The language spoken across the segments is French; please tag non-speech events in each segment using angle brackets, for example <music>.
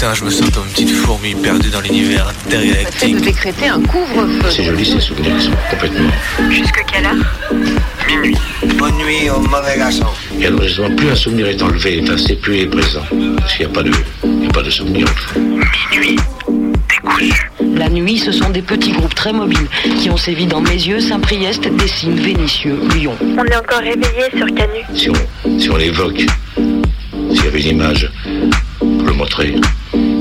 Putain, je me sens comme une petite fourmi perdue dans l'univers Le fait de intergalactique. décréter un couvre-feu. C'est joli ces souvenirs qui sont complètement. Jusque quelle heure Minuit. Bonne nuit au mauvais garçon. Et alors justement, plus un souvenir est enlevé, est passé, plus il est présent. Parce qu'il n'y a pas de, il y a pas de souvenir. Minuit. Décousu. La nuit, ce sont des petits groupes très mobiles qui ont sévi dans Mézieux, Saint-Priest, Dessines, Vénissieux, Lyon. On est encore réveillé sur Canu. Si on, si on l'évoque, s'il y avait une image pour le montrer,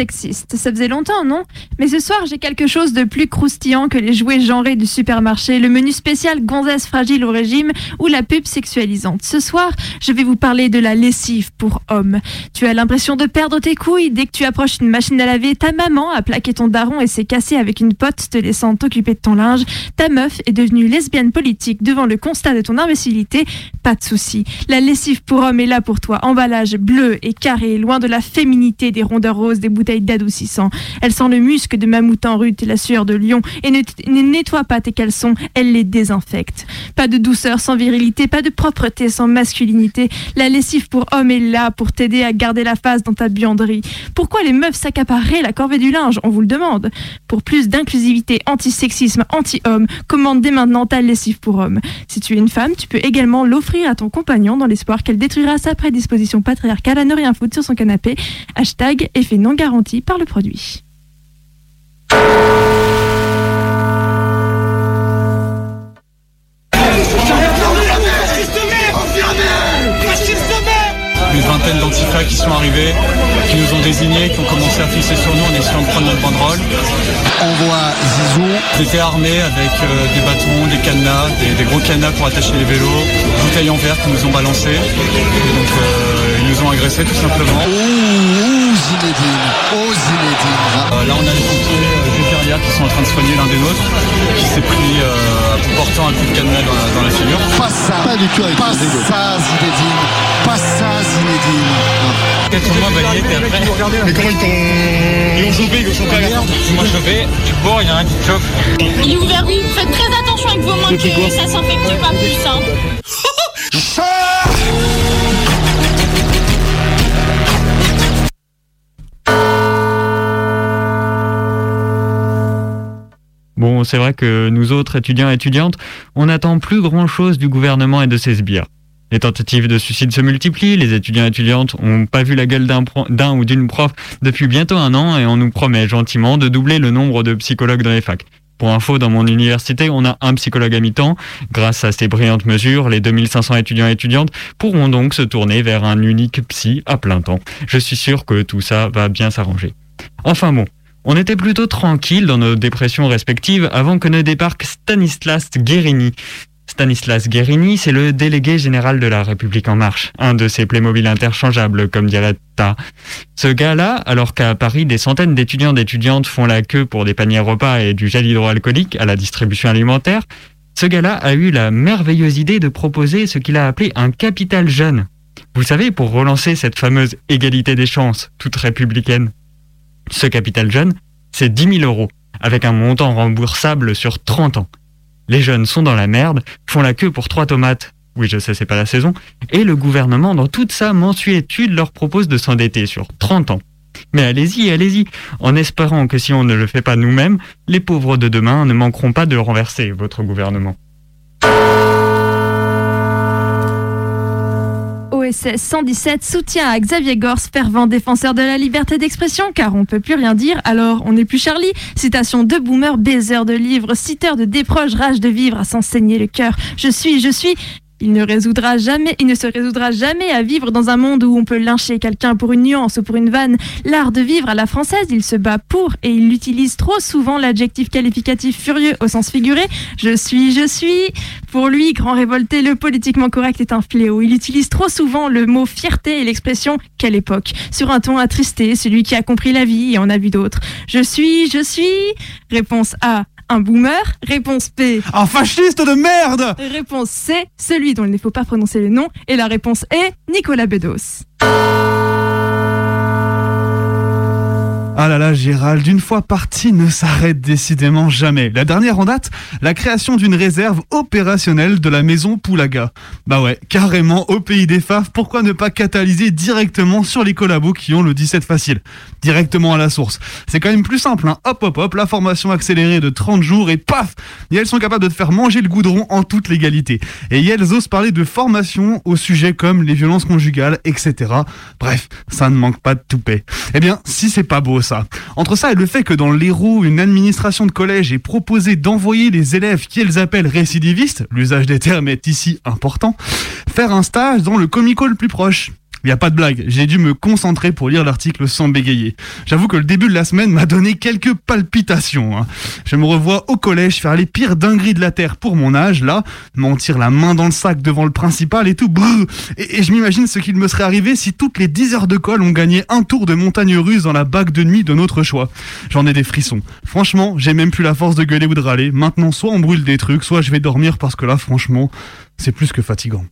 Pépite sexiste. Ça faisait longtemps, non? Mais ce soir, j'ai quelque chose de plus croustillant que les jouets genrés du supermarché, le menu spécial gonzesse fragile au régime ou la pub sexualisante. Ce soir, je vais vous parler de la lessive pour hommes. Tu as l'impression de perdre tes couilles dès que tu approches une machine à laver. Ta maman a plaqué ton daron et s'est cassée avec une pote te laissant t'occuper de ton linge. Ta meuf est devenue lesbienne politique devant le constat de ton imbécilité. Pas de souci. La lessive pour homme est là pour toi. Emballage bleu et carré, loin de la féminité des rondeurs roses des bouteilles d'adoucissant. Elle sent le musc de mammouth en rut et la sueur de lion et ne, ne nettoie pas tes caleçons, elle les désinfecte. Pas de douceur sans virilité, pas de propreté sans masculinité. La lessive pour homme est là pour t'aider à garder la face dans ta buanderie. Pourquoi les meufs s'accapareraient la corvée du linge On vous le demande. Pour plus d'inclusivité, anti-sexisme, anti-homme, commande dès maintenant ta lessive pour homme. Si tu es une femme, tu peux également l'offrir à ton compagnon dans l'espoir qu'elle détruira sa prédisposition patriarcale à ne rien foutre sur son canapé. Hashtag effet non garanti par le produit. une vingtaine d'antifas qui sont arrivés, qui nous ont désignés, qui ont commencé à fixer sur nous en essayant de prendre notre banderole. On voit Zizou. Ils étaient armés avec euh, des bâtons, des cadenas, des, des gros cadenas pour attacher les vélos, bouteilles en verre qu'ils nous ont balancées. Et donc euh, ils nous ont agressés tout simplement. Zinedine. Oh, Zinedine. Euh, là on a les pompiers euh, du Feria qui sont en train de soigner l'un des nôtres, qui s'est pris euh, portant un coup de cadenas dans la, dans la figure. Pas ça. Pas du tout avec Pas ça, Zinedine. Pas ça, Zinedine. Quatre mois validés et après. Mais comment ils t'ont. Ils ont chopé, ils ont chopé à la Ils m'ont chopé, du coup il y en a un qui te chope. Il est ouvert où Faites très attention avec vos mains que ça s'infecte pas plus. Hein. Bon, c'est vrai que nous autres étudiants et étudiantes, on n'attend plus grand-chose du gouvernement et de ses sbires. Les tentatives de suicide se multiplient, les étudiants et étudiantes n'ont pas vu la gueule d'un ou d'une prof depuis bientôt un an et on nous promet gentiment de doubler le nombre de psychologues dans les facs. Pour info, dans mon université, on a un psychologue à mi-temps. Grâce à ces brillantes mesures, les 2500 étudiants et étudiantes pourront donc se tourner vers un unique psy à plein temps. Je suis sûr que tout ça va bien s'arranger. Enfin bon, on était plutôt tranquille dans nos dépressions respectives avant que ne débarque Stanislas Guérini. Stanislas Guérini, c'est le délégué général de la République en marche, un de ces Playmobil interchangeables, comme dirait Ta. Ce gars-là, alors qu'à Paris, des centaines d'étudiants d'étudiantes font la queue pour des paniers repas et du gel hydroalcoolique à la distribution alimentaire, ce gars-là a eu la merveilleuse idée de proposer ce qu'il a appelé un capital jeune. Vous savez, pour relancer cette fameuse égalité des chances, toute républicaine. Ce capital jeune, c'est 10 000 euros, avec un montant remboursable sur 30 ans. Les jeunes sont dans la merde, font la queue pour trois tomates. Oui, je sais, c'est pas la saison. Et le gouvernement, dans toute sa mensuétude, leur propose de s'endetter sur 30 ans. Mais allez-y, allez-y, en espérant que si on ne le fait pas nous-mêmes, les pauvres de demain ne manqueront pas de renverser votre gouvernement. OSS 117 soutient à Xavier Gors, fervent défenseur de la liberté d'expression, car on peut plus rien dire, alors on n'est plus Charlie. Citation de boomer, baiser de livres, citeur de déproche, rage de vivre à s'enseigner le cœur. Je suis, je suis. Il ne résoudra jamais, il ne se résoudra jamais à vivre dans un monde où on peut lyncher quelqu'un pour une nuance ou pour une vanne. L'art de vivre à la française, il se bat pour et il utilise trop souvent l'adjectif qualificatif furieux au sens figuré. Je suis, je suis. Pour lui, grand révolté, le politiquement correct est un fléau. Il utilise trop souvent le mot fierté et l'expression quelle époque sur un ton attristé, celui qui a compris la vie et en a vu d'autres. Je suis, je suis. Réponse A. un boomer Réponse P. Un fasciste de merde Réponse C, celui dont il ne faut pas prononcer le nom. Et la réponse est Nicolas Bedos. Ah là là, Gérald, d'une fois parti ne s'arrête décidément jamais. La dernière en date, la création d'une réserve opérationnelle de la maison Poulaga. Bah ouais, carrément au pays des faves, pourquoi ne pas catalyser directement sur les collabos qui ont le 17 facile? Directement à la source. C'est quand même plus simple, hein. hop hop hop, la formation accélérée de 30 jours et paf Et elles sont capables de te faire manger le goudron en toute légalité. Et elles osent parler de formation au sujet comme les violences conjugales, etc. Bref, ça ne manque pas de toupet. Eh bien, si c'est pas beau Entre ça et le fait que dans l'Hérault, une administration de collège ait proposé d'envoyer les élèves qu'ils appellent récidivistes, l'usage des termes est ici important, faire un stage dans le comico le plus proche. Il a pas de blague, j'ai dû me concentrer pour lire l'article sans bégayer. J'avoue que le début de la semaine m'a donné quelques palpitations. hein. Je me revois au collège faire les pires dingueries de la Terre pour mon âge, là, mentir la main dans le sac devant le principal et tout, brrr. Et, je m'imagine ce qu'il me serait arrivé si toutes les 10 heures de colle ont gagné un tour de montagne russe dans la bague de nuit de notre choix. J'en ai des frissons. Franchement, j'ai même plus la force de gueuler ou de râler. Maintenant, soit on brûle des trucs, soit je vais dormir parce que là, franchement, c'est plus que fatigant.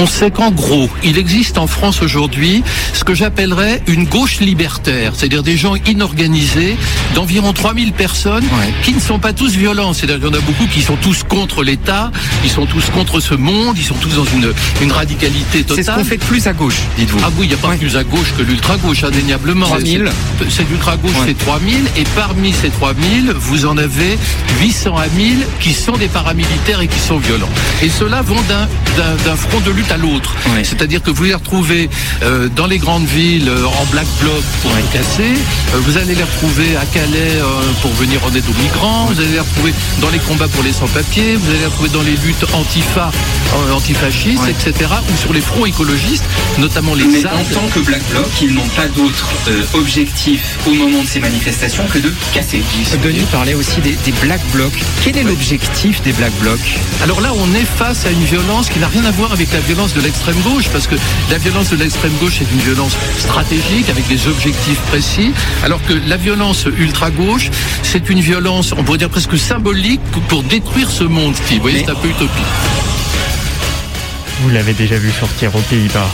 On sait qu'en gros, il existe en France aujourd'hui ce que j'appellerais une gauche libertaire, c'est-à-dire des gens inorganisés d'environ 3000 personnes qui ne sont pas tous violents. C'est-à-dire qu'il y en a beaucoup qui sont tous contre l'État, ils sont tous contre ce monde, ils sont tous dans une, une radicalité totale. C'est ce qu'on fait de plus à gauche, dites-vous. Ah oui, il n'y a pas plus à gauche que l'ultra-gauche, indéniablement. 3000. C'est- l'ultra-gauche, c'est 3000, et parmi ces 3000, vous en avez 800 à 1000 qui sont des paramilitaires et qui sont violents. Et ceux-là vont d'un front de lutte à l'autre. C'est-à-dire que vous les retrouvez euh, dans les grandes villes euh, en black bloc pour les casser, euh, vous allez les retrouver à Calais euh, pour venir en aide aux migrants, vous allez les retrouver dans les combats pour les sans-papiers, vous allez les retrouver dans les luttes antifa, euh, antifascistes, etc., ou sur les fronts écologistes, notamment les Mais ZAD. en tant que Black Bloc, ils n'ont pas d'autre euh, objectif au moment de ces manifestations que de casser. Denis parlait aussi des, des Black Blocs. Quel est l'objectif des Black Blocs? Alors là, on est face à une violence qui n'a rien à voir avec la violence de l'extrême gauche, parce que la violence de l'extrême gauche est une violence stratégique avec des objectifs précis, alors que la violence ultra gauche, c'est une violence, on pourrait dire presque symbolique pour détruire ce monde. Steve. Vous voyez, c'est un peu utopique. Vous l'avez déjà vu sortir aux Pays-Bas.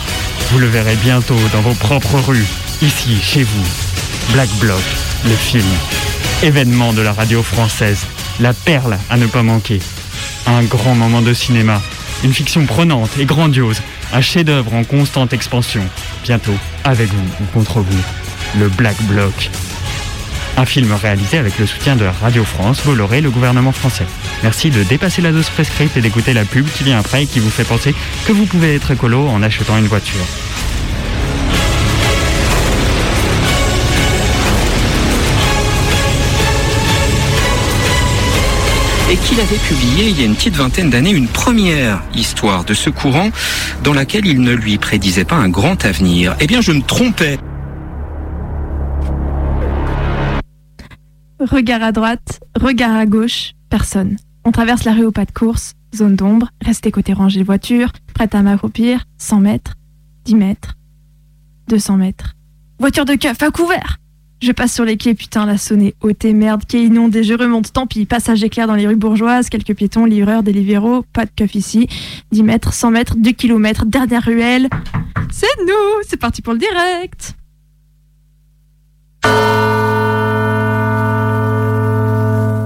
Vous le verrez bientôt dans vos propres rues, ici, chez vous. Black Bloc, le film. Événement de la radio française. La perle à ne pas manquer. Un grand moment de cinéma. Une fiction prenante et grandiose. Un chef-d'œuvre en constante expansion. Bientôt, avec vous ou contre vous. Le Black Bloc. Un film réalisé avec le soutien de Radio France, Bolloré le gouvernement français. Merci de dépasser la dose prescrite et d'écouter la pub qui vient après et qui vous fait penser que vous pouvez être écolo en achetant une voiture. Et qu'il avait publié il y a une petite vingtaine d'années une première histoire de ce courant dans laquelle il ne lui prédisait pas un grand avenir. Eh bien, je me trompais. Regard à droite, regard à gauche, personne. On traverse la rue au pas de course, zone d'ombre, restez côté rangée voiture, prête à m'accroupir, 100 mètres, 10 mètres, 200 mètres. Voiture de keuf à couvert Je passe sur les quais, putain, la sonnée ôtée, merde, quai inondé, je remonte, tant pis, passage éclair dans les rues bourgeoises, quelques piétons, livreurs, des libéraux, pas de keuf ici, 10 mètres, 100 mètres, 2 kilomètres, dernière ruelle. C'est nous C'est parti pour le direct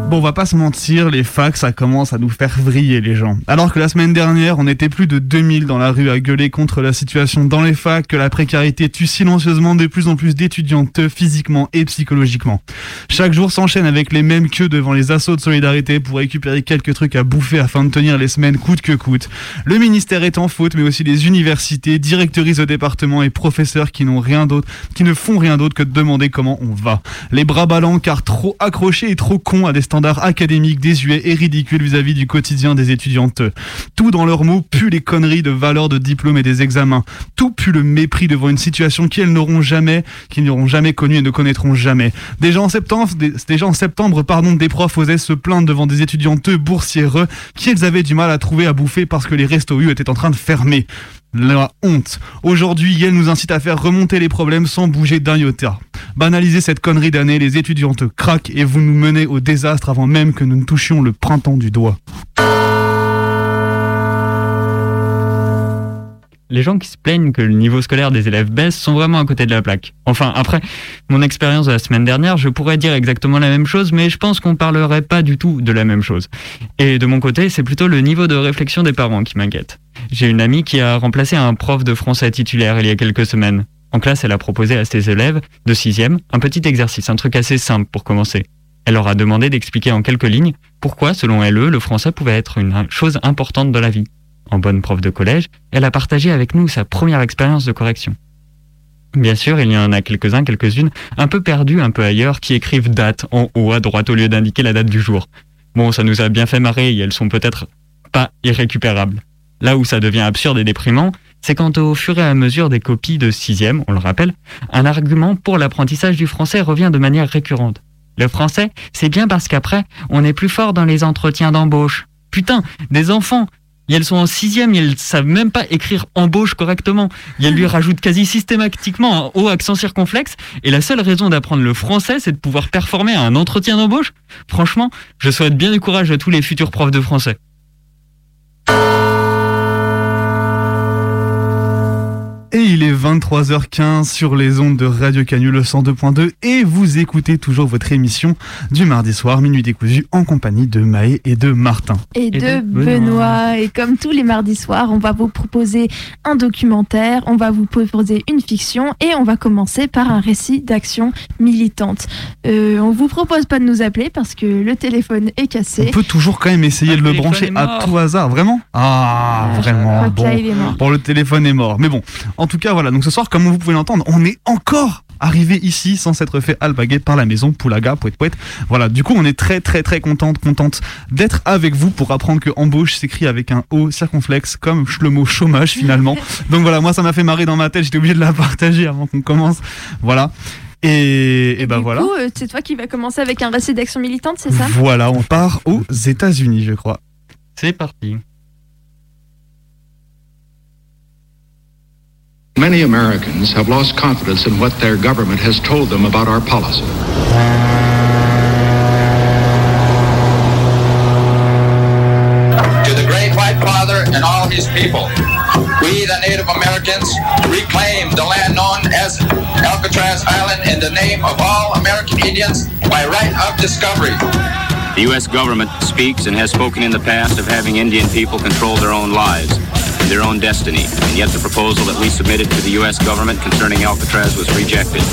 Bon, on va pas se mentir, les facs, ça commence à nous faire vriller les gens. Alors que la semaine dernière, on était plus de 2000 dans la rue à gueuler contre la situation dans les facs, que la précarité tue silencieusement de plus en plus d'étudiantes physiquement et psychologiquement. Chaque jour s'enchaîne avec les mêmes queues devant les assauts de solidarité pour récupérer quelques trucs à bouffer afin de tenir les semaines coûte que coûte. Le ministère est en faute, mais aussi les universités, directrices de département et professeurs qui n'ont rien d'autre, qui ne font rien d'autre que de demander comment on va. Les bras ballants car trop accrochés et trop cons à des standards académiques désuets et ridicules vis-à-vis du quotidien des étudiantes. Tout dans leurs mots pue les conneries de valeur de diplôme et des examens. Tout pue le mépris devant une situation qu'elles n'auront jamais, qu'ils n'auront jamais connue et ne connaîtront jamais. Déjà en septembre, des- déjà en septembre, pardon, des profs osaient se plaindre devant des étudiantes boursières qui elles avaient du mal à trouver à bouffer parce que les restos U étaient en train de fermer. La honte. Aujourd'hui, elle nous incite à faire remonter les problèmes sans bouger d'un iota. Banaliser cette connerie d'année, les étudiantes craquent et vous nous menez au désastre avant même que nous ne touchions le printemps du doigt. Les gens qui se plaignent que le niveau scolaire des élèves baisse sont vraiment à côté de la plaque. Enfin, après mon expérience de la semaine dernière, je pourrais dire exactement la même chose, mais je pense qu'on parlerait pas du tout de la même chose. Et de mon côté, c'est plutôt le niveau de réflexion des parents qui m'inquiète. J'ai une amie qui a remplacé un prof de français titulaire il y a quelques semaines. En classe, elle a proposé à ses élèves de sixième un petit exercice, un truc assez simple pour commencer. Elle leur a demandé d'expliquer en quelques lignes pourquoi, selon elle, le français pouvait être une chose importante de la vie en bonne prof de collège, elle a partagé avec nous sa première expérience de correction. Bien sûr, il y en a quelques-uns, quelques-unes, un peu perdus, un peu ailleurs, qui écrivent date en haut à droite au lieu d'indiquer la date du jour. Bon, ça nous a bien fait marrer et elles sont peut-être pas irrécupérables. Là où ça devient absurde et déprimant, c'est quand au fur et à mesure des copies de sixième, on le rappelle, un argument pour l'apprentissage du français revient de manière récurrente. Le français, c'est bien parce qu'après, on est plus fort dans les entretiens d'embauche. Putain, des enfants, et elles sont en sixième, et elles savent même pas écrire embauche correctement. Et elles lui rajoutent quasi systématiquement un haut accent circonflexe. Et la seule raison d'apprendre le français, c'est de pouvoir performer à un entretien d'embauche. Franchement, je souhaite bien du courage à tous les futurs profs de français. Et il est 23h15 sur les ondes de Radio Canu le 102.2 et vous écoutez toujours votre émission du mardi soir, Minuit décousu, en compagnie de Maë et de Martin. Et, de, Benoît. Et comme tous les mardis soirs, on va vous proposer un documentaire, on va vous proposer une fiction et on va commencer par un récit d'action militante. Euh, on vous propose pas de nous appeler parce que le téléphone est cassé. On peut toujours quand même essayer de le brancher à tout hasard, vraiment? Ah, vraiment. Bon. bon, le téléphone est mort. Mais bon, en tout cas, voilà. Donc ce soir, comme vous pouvez l'entendre, on est encore arrivé ici sans s'être fait alpaguer par la maison Poulaga, poète poète. Voilà, du coup, on est très très très contente, contente d'être avec vous pour apprendre que embauche s'écrit avec un O circonflexe comme le mot chômage finalement. <laughs> Donc voilà, moi ça m'a fait marrer dans ma tête, j'étais obligé de la partager avant qu'on commence. Voilà. Et, et, ben voilà. Euh, c'est toi qui vas commencer avec un récit d'action militante, c'est ça? Voilà, on part aux États-Unis, je crois. C'est parti. Many Americans have lost confidence in what their government has told them about our policy. To the great white father and all his people, we, the Native Americans, reclaim the land known as Alcatraz Island in the name of all American Indians by right of discovery. The U.S. government speaks and has spoken in the past of having Indian people control their own lives their own destiny, and yet the proposal that we submitted to the U.S. government concerning Alcatraz was rejected.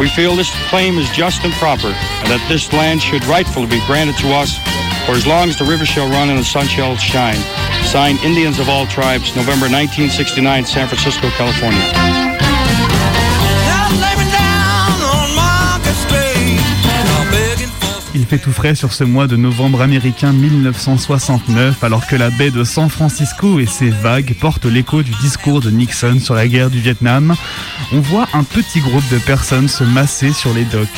We feel this claim is just and proper, and that this land should rightfully be granted to us for as long as the river shall run and the sun shall shine. Signed, Indians of all tribes, November 1969, San Francisco, California. Il fait tout frais sur ce mois de novembre américain 1969, alors que la baie de San Francisco et ses vagues portent l'écho du discours de Nixon sur la guerre du Vietnam. On voit un petit groupe de personnes se masser sur les docks.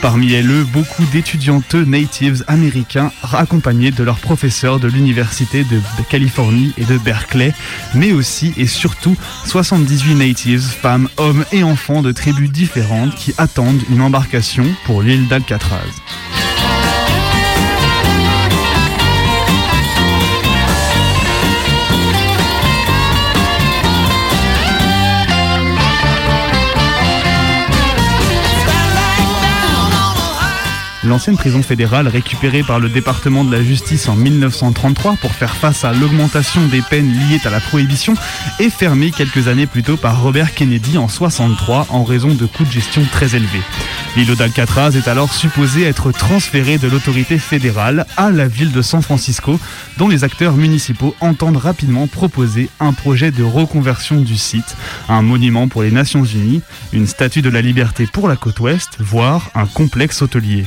Parmi elles, beaucoup d'étudiantes natives américains accompagnés de leurs professeurs de l'Université de Californie et de Berkeley, mais aussi et surtout 78 natives, femmes, hommes et enfants de tribus différentes qui attendent une embarcation pour l'île d'Alcatraz. L'ancienne prison fédérale, récupérée par le département de la justice en 1933 pour faire face à l'augmentation des peines liées à la prohibition, est fermée quelques années plus tôt par Robert Kennedy en 63 en raison de coûts de gestion très élevés. L'îlot d'Alcatraz est alors supposé être transféré de l'autorité fédérale à la ville de San Francisco, dont les acteurs municipaux entendent rapidement proposer un projet de reconversion du site, un monument pour les Nations Unies, une statue de la liberté pour la côte ouest, voire un complexe hôtelier.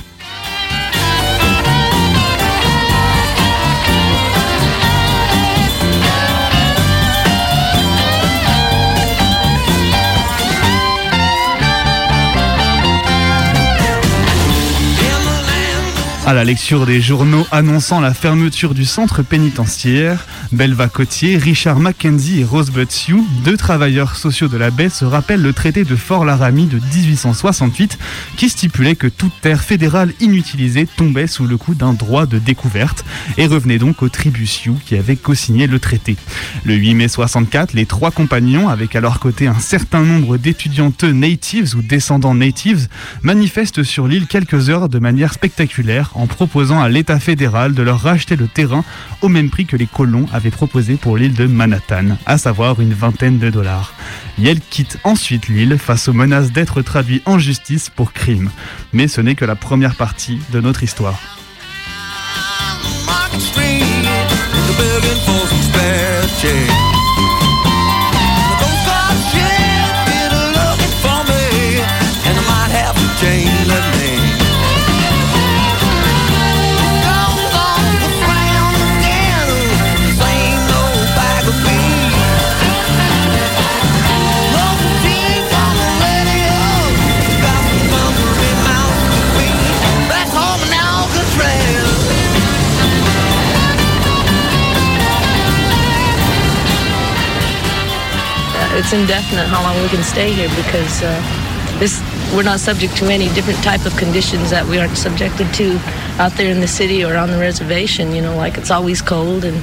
À la lecture des journaux annonçant la fermeture du centre pénitentiaire, Belva Cotier, Richard Mackenzie et Rosebud Sioux, deux travailleurs sociaux de la baie, se rappellent le traité de Fort Laramie de 1868 qui stipulait que toute terre fédérale inutilisée tombait sous le coup d'un droit de découverte et revenait donc aux tribus Sioux qui avaient co-signé le traité. Le 8 mai 64, les trois compagnons, avec à leur côté un certain nombre d'étudiantes natives ou descendants natives, manifestent sur l'île quelques heures de manière spectaculaire en proposant à l'État fédéral de leur racheter le terrain au même prix que les colons proposé pour l'île de Manhattan, à savoir une vingtaine de dollars. Yale quitte ensuite l'île face aux menaces d'être traduit en justice pour crime. Mais ce n'est que la première partie de notre histoire. It's indefinite how long we can stay here because uh, this we're not subject to any different type of conditions that we aren't subjected to out there in the city or on the reservation. You know, like it's always cold and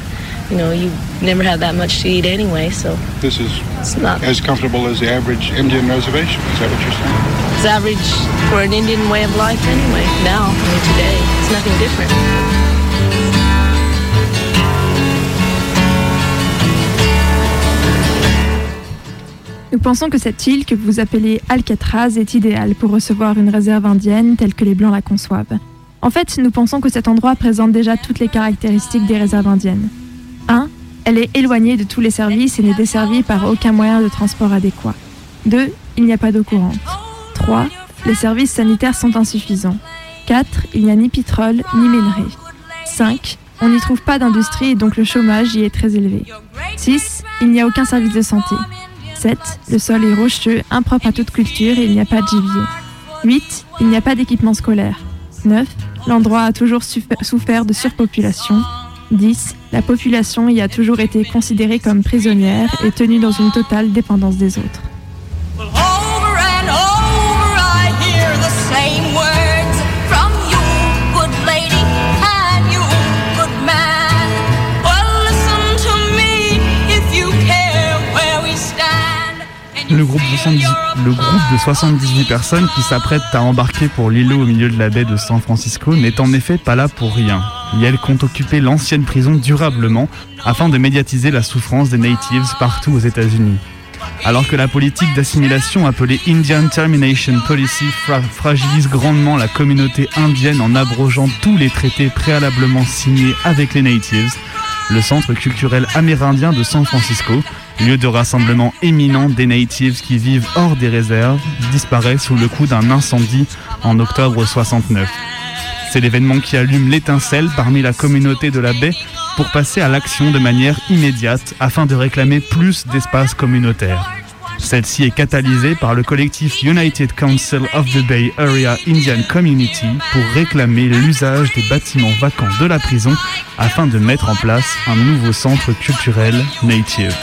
you know you never have that much to eat anyway. So This is it's not as comfortable as the average Indian reservation. Is that what you're saying? it's average for an Indian way of life anyway. Now, I mean today, it's nothing different. Nous pensons que cette île que vous appelez Alcatraz est idéale pour recevoir une réserve indienne telle que les Blancs la conçoivent. En fait, nous pensons que cet endroit présente déjà toutes les caractéristiques des réserves indiennes. 1. Elle est éloignée de tous les services et n'est desservie par aucun moyen de transport adéquat. 2. Il n'y a pas d'eau courante. 3. Les services sanitaires sont insuffisants. 4. Il n'y a ni pétrole ni minerai. 5. On n'y trouve pas d'industrie et donc le chômage y est très élevé. 6. Il n'y a aucun service de santé. 7. Le sol est rocheux, impropre à toute culture et il n'y a pas de gibier. 8. Il n'y a pas d'équipement scolaire. 9. L'endroit a toujours souffert de surpopulation. 10. La population y a toujours été considérée comme prisonnière et tenue dans une totale dépendance des autres. Le groupe, de 70 le groupe de 78 personnes qui s'apprêtent à embarquer pour l'îlot au milieu de la baie de San Francisco n'est en effet pas là pour rien. Yale compte occuper l'ancienne prison durablement afin de médiatiser la souffrance des natives partout aux États-Unis. Alors que la politique d'assimilation appelée Indian Termination Policy fra- fragilise grandement la communauté indienne en abrogeant tous les traités préalablement signés avec les natives, le centre culturel amérindien de San Francisco, lieu de rassemblement éminent des natives qui vivent hors des réserves, disparaît sous le coup d'un incendie en octobre 69. C'est l'événement qui allume l'étincelle parmi la communauté de la baie pour passer à l'action de manière immédiate afin de réclamer plus d'espace communautaire. Celle-ci est catalysée par le collectif United Council of the Bay Area Indian Community pour réclamer l'usage des bâtiments vacants de la prison afin de mettre en place un nouveau centre culturel native.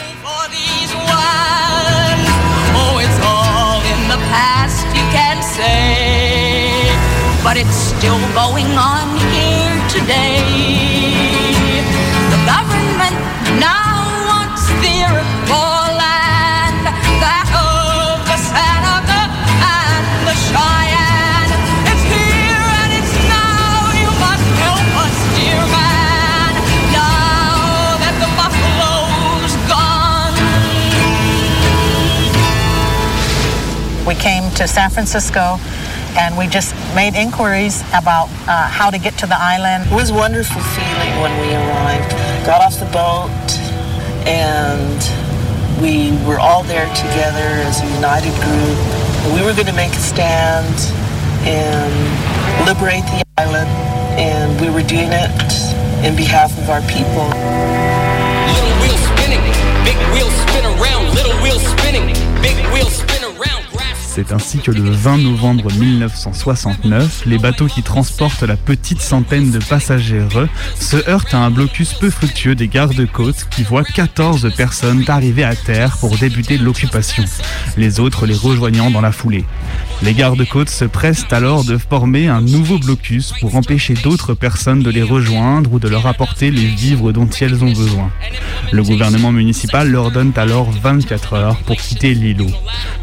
But it's still going on here today. The government now wants the Iroquois land, that of the Seneca and the Cheyenne. It's here and it's now. You must help us, dear man. Now that the buffalo's gone. We came to San Francisco and we just made inquiries about uh, how to get to the island. It was a wonderful feeling when we arrived. Got off the boat and we were all there together as a united group. We were going to make a stand and liberate the island, and we were doing it in behalf of our people. Little wheel spinning, big wheel spin around, little wheel spinning, big wheel spin around, grass C'est ainsi que le 20 novembre 1969, les bateaux qui transportent la petite centaine de passagers se heurtent à un blocus peu fructueux des gardes-côtes qui voient 14 personnes arriver à terre pour débuter l'occupation, les autres les rejoignant dans la foulée. Les gardes-côtes se pressent alors de former un nouveau blocus pour empêcher d'autres personnes de les rejoindre ou de leur apporter les vivres dont elles ont besoin. Le gouvernement municipal leur donne alors 24 heures pour quitter l'îlot.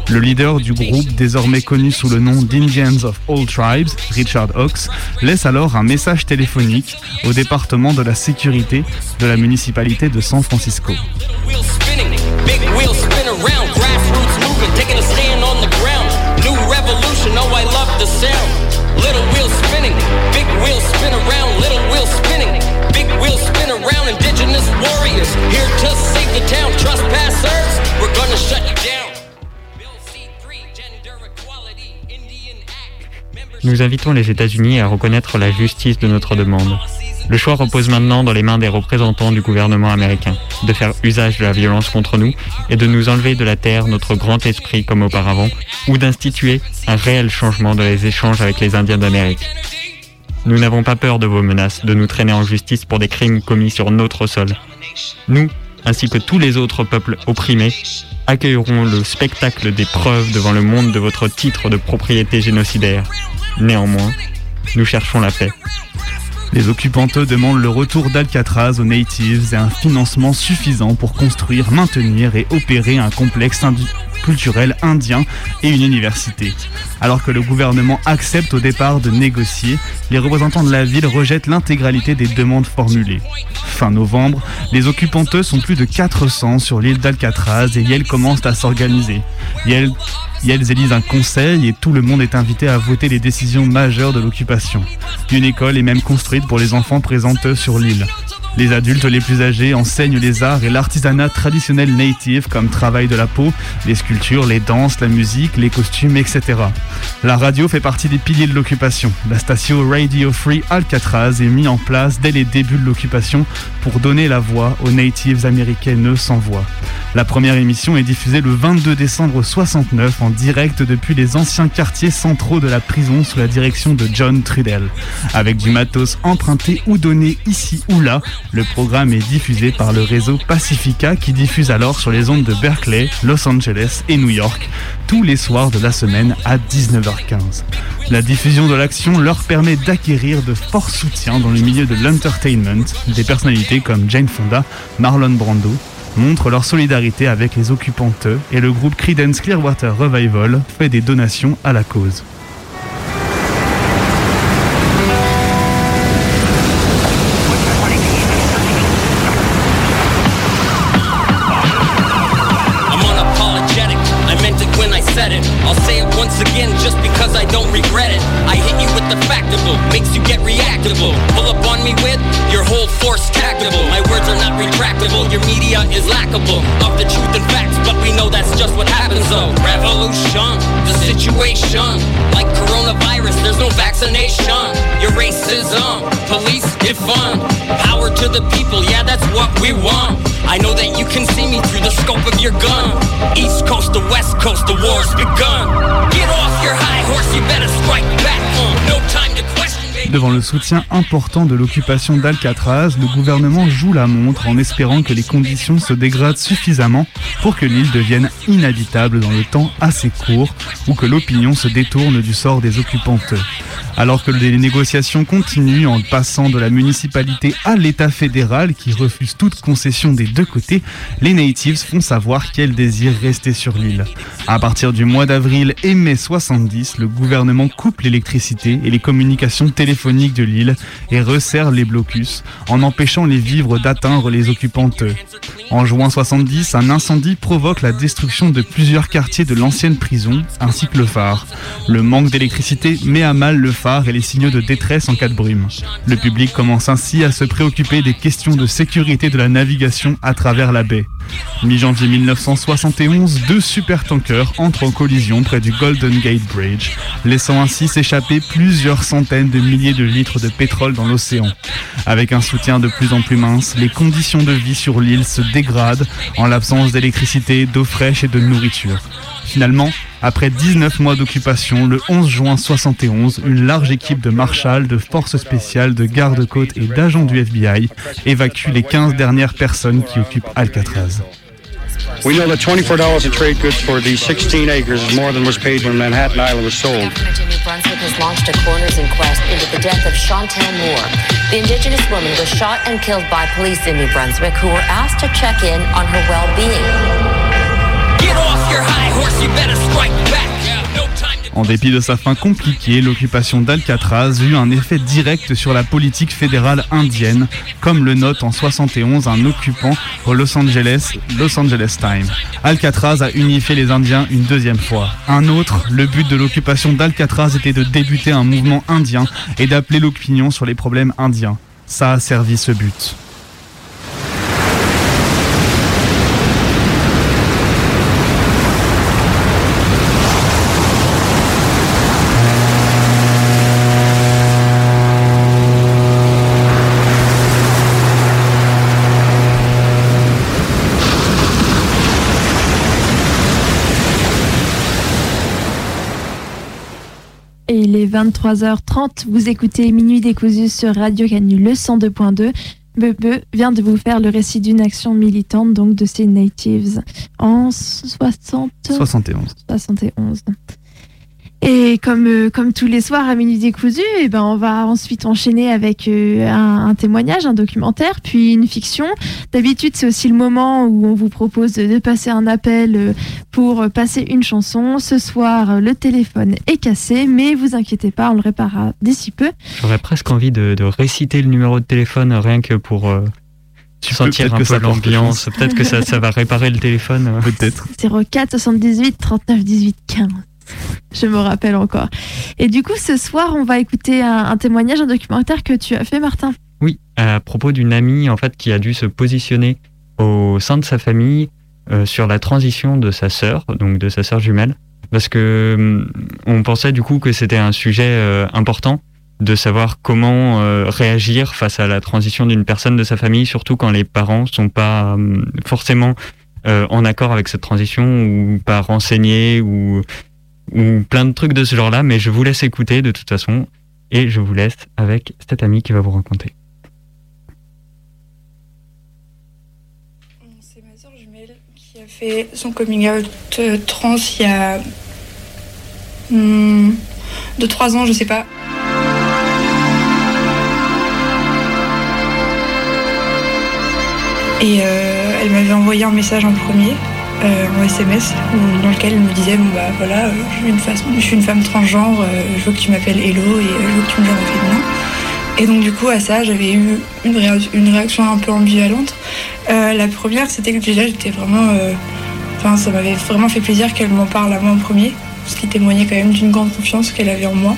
Le leader du groupe, désormais connu sous le nom d'Indians of All Tribes, Richard Hawks, laisse alors un message téléphonique au département de la sécurité de la municipalité de San Francisco. Nous invitons les États-Unis à reconnaître la justice de notre demande. Le choix repose maintenant dans les mains des représentants du gouvernement américain de faire usage de la violence contre nous et de nous enlever de la terre notre grand esprit comme auparavant ou d'instituer un réel changement dans les échanges avec les Indiens d'Amérique. Nous n'avons pas peur de vos menaces de nous traîner en justice pour des crimes commis sur notre sol. Nous, ainsi que tous les autres peuples opprimés, accueillerons le spectacle des preuves devant le monde de votre titre de propriété génocidaire. Néanmoins, nous cherchons la paix. Les occupanteux demandent le retour d'Alcatraz aux natives et un financement suffisant pour construire, maintenir et opérer un complexe culturel indien et une université. Alors que le gouvernement accepte au départ de négocier, les représentants de la ville rejettent l'intégralité des demandes formulées. Fin novembre, les occupanteux sont plus de 400 sur l'île d'Alcatraz et Yale commence à s'organiser. Yale, Yale élisent un conseil et tout le monde est invité à voter les décisions majeures de l'occupation. Une école est même construite pour les enfants présents sur l'île. Les adultes les plus âgés enseignent les arts et l'artisanat traditionnel native comme travail de la peau, les sculptures, les danses, la musique, les costumes, etc. La radio fait partie des piliers de l'occupation. La station Radio Free Alcatraz est mise en place dès les débuts de l'occupation pour donner la voix aux natives américaines sans voix. La première émission est diffusée le 22 décembre 69 en direct depuis les anciens quartiers centraux de la prison sous la direction de John Trudell. Avec du matos emprunté ou donné ici ou là, le programme est diffusé par le réseau Pacifica qui diffuse alors sur les ondes de Berkeley, Los Angeles et New York tous les soirs de la semaine à 19h15. La diffusion de l'action leur permet d'acquérir de forts soutiens dans le milieu de l'entertainment. Des personnalités comme Jane Fonda, Marlon Brando montrent leur solidarité avec les occupantes et le groupe Creedence Clearwater Revival fait des donations à la cause. of the truth and facts, but we know that's just what happens though. Revolution, the situation, like coronavirus, there's no vaccination. Your racism, police defund, power to the people, yeah, that's what we want. I know that you can see me through the scope of your gun. East coast to west coast, the war's begun. Get off your high horse, you better strike back. Uh. Devant le soutien important de l'occupation d'Alcatraz, le gouvernement joue la montre en espérant que les conditions se dégradent suffisamment pour que l'île devienne inhabitable dans le temps assez court ou que l'opinion se détourne du sort des occupantes. Alors que les négociations continuent en passant de la municipalité à l'État fédéral qui refuse toute concession des deux côtés, les natives font savoir qu'elles désirent rester sur l'île. À partir du mois d'avril et mai 70, le gouvernement coupe l'électricité et les communications téléphoniques de l'île et resserre les blocus en empêchant les vivres d'atteindre les occupantes. En juin 70, un incendie provoque la destruction de plusieurs quartiers de l'ancienne prison ainsi que le phare. Le manque d'électricité met à mal le phare et les signaux de détresse en cas de brume. Le public commence ainsi à se préoccuper des questions de sécurité de la navigation à travers la baie. Mi-janvier 1971, deux supertankers entrent en collision près du Golden Gate Bridge, laissant ainsi s'échapper plusieurs centaines de milliers de litres de pétrole dans l'océan. Avec un soutien de plus en plus mince, les conditions de vie sur l'île se dégradent en l'absence d'électricité, d'eau fraîche et de nourriture. Finalement, Après 19 mois d'occupation, le 11 juin 71, une large équipe de marshals, de forces spéciales, de gardes-côtes et d'agents du FBI évacue les 15 dernières personnes qui occupent Alcatraz. We know that $24 in trade goods for these 16 acres is more than was paid when Manhattan Island was sold. New Brunswick has launched a coroner's inquest into the death of Chantel Moore. The indigenous woman was shot and killed by police in New Brunswick who were asked to check in on her well-being. En dépit de sa fin compliquée, l'occupation d'Alcatraz eut un effet direct sur la politique fédérale indienne, comme le note en 71 un occupant au Los Angeles, Los Angeles Times. Alcatraz a unifié les Indiens une deuxième fois. Un autre, le but de l'occupation d'Alcatraz était de débuter un mouvement indien et d'appeler l'opinion sur les problèmes indiens. Ça a servi ce but. Et il est 23h30, vous écoutez Minuit décousu sur Radio Canu le 102.2. Bebe vient de vous faire le récit d'une action militante donc de ces natives en 60... 71. 71. Et comme, euh, comme tous les soirs à Minuit décousu, eh ben on va ensuite enchaîner avec euh, un, un témoignage, un documentaire, puis une fiction. D'habitude, c'est aussi le moment où on vous propose de, de passer un appel euh, pour passer une chanson. Ce soir, le téléphone est cassé, mais vous inquiétez pas, on le réparera d'ici peu. J'aurais presque envie de, de réciter le numéro de téléphone rien que pour euh, sentir un peu l'ambiance. Peut-être que ça, ça va réparer le téléphone. Peut-être. 04 78 39 18 15. Je me rappelle encore. Et du coup, ce soir, on va écouter un, témoignage, un documentaire que tu as fait, Martin. Oui, à propos d'une amie en fait qui a dû se positionner au sein de sa famille euh, sur la transition de sa sœur, donc de sa sœur jumelle, parce que hum, on pensait du coup que c'était un sujet euh, important de savoir comment euh, réagir face à la transition d'une personne de sa famille, surtout quand les parents sont pas hum, forcément en accord avec cette transition ou pas renseignés ou ou plein de trucs de ce genre-là. Mais je vous laisse écouter de toute façon et je vous laisse avec cette amie qui va vous raconter. C'est ma soeur jumelle qui a fait son coming out euh, trans il y a 2-3 ans, je sais pas. Et euh, elle m'avait envoyé un message en premier, euh, en SMS, dans lequel elle me disait Bon bah voilà, euh, je suis une, femme transgenre, euh, je veux que tu m'appelles Hello et je veux que tu me genres au féminin. Et donc du coup à ça j'avais eu une, réa- une réaction un peu ambivalente. La première c'était que déjà j'étais vraiment... Enfin ça m'avait vraiment fait plaisir qu'elle m'en parle à moi en premier, ce qui témoignait quand même d'une grande confiance qu'elle avait en moi.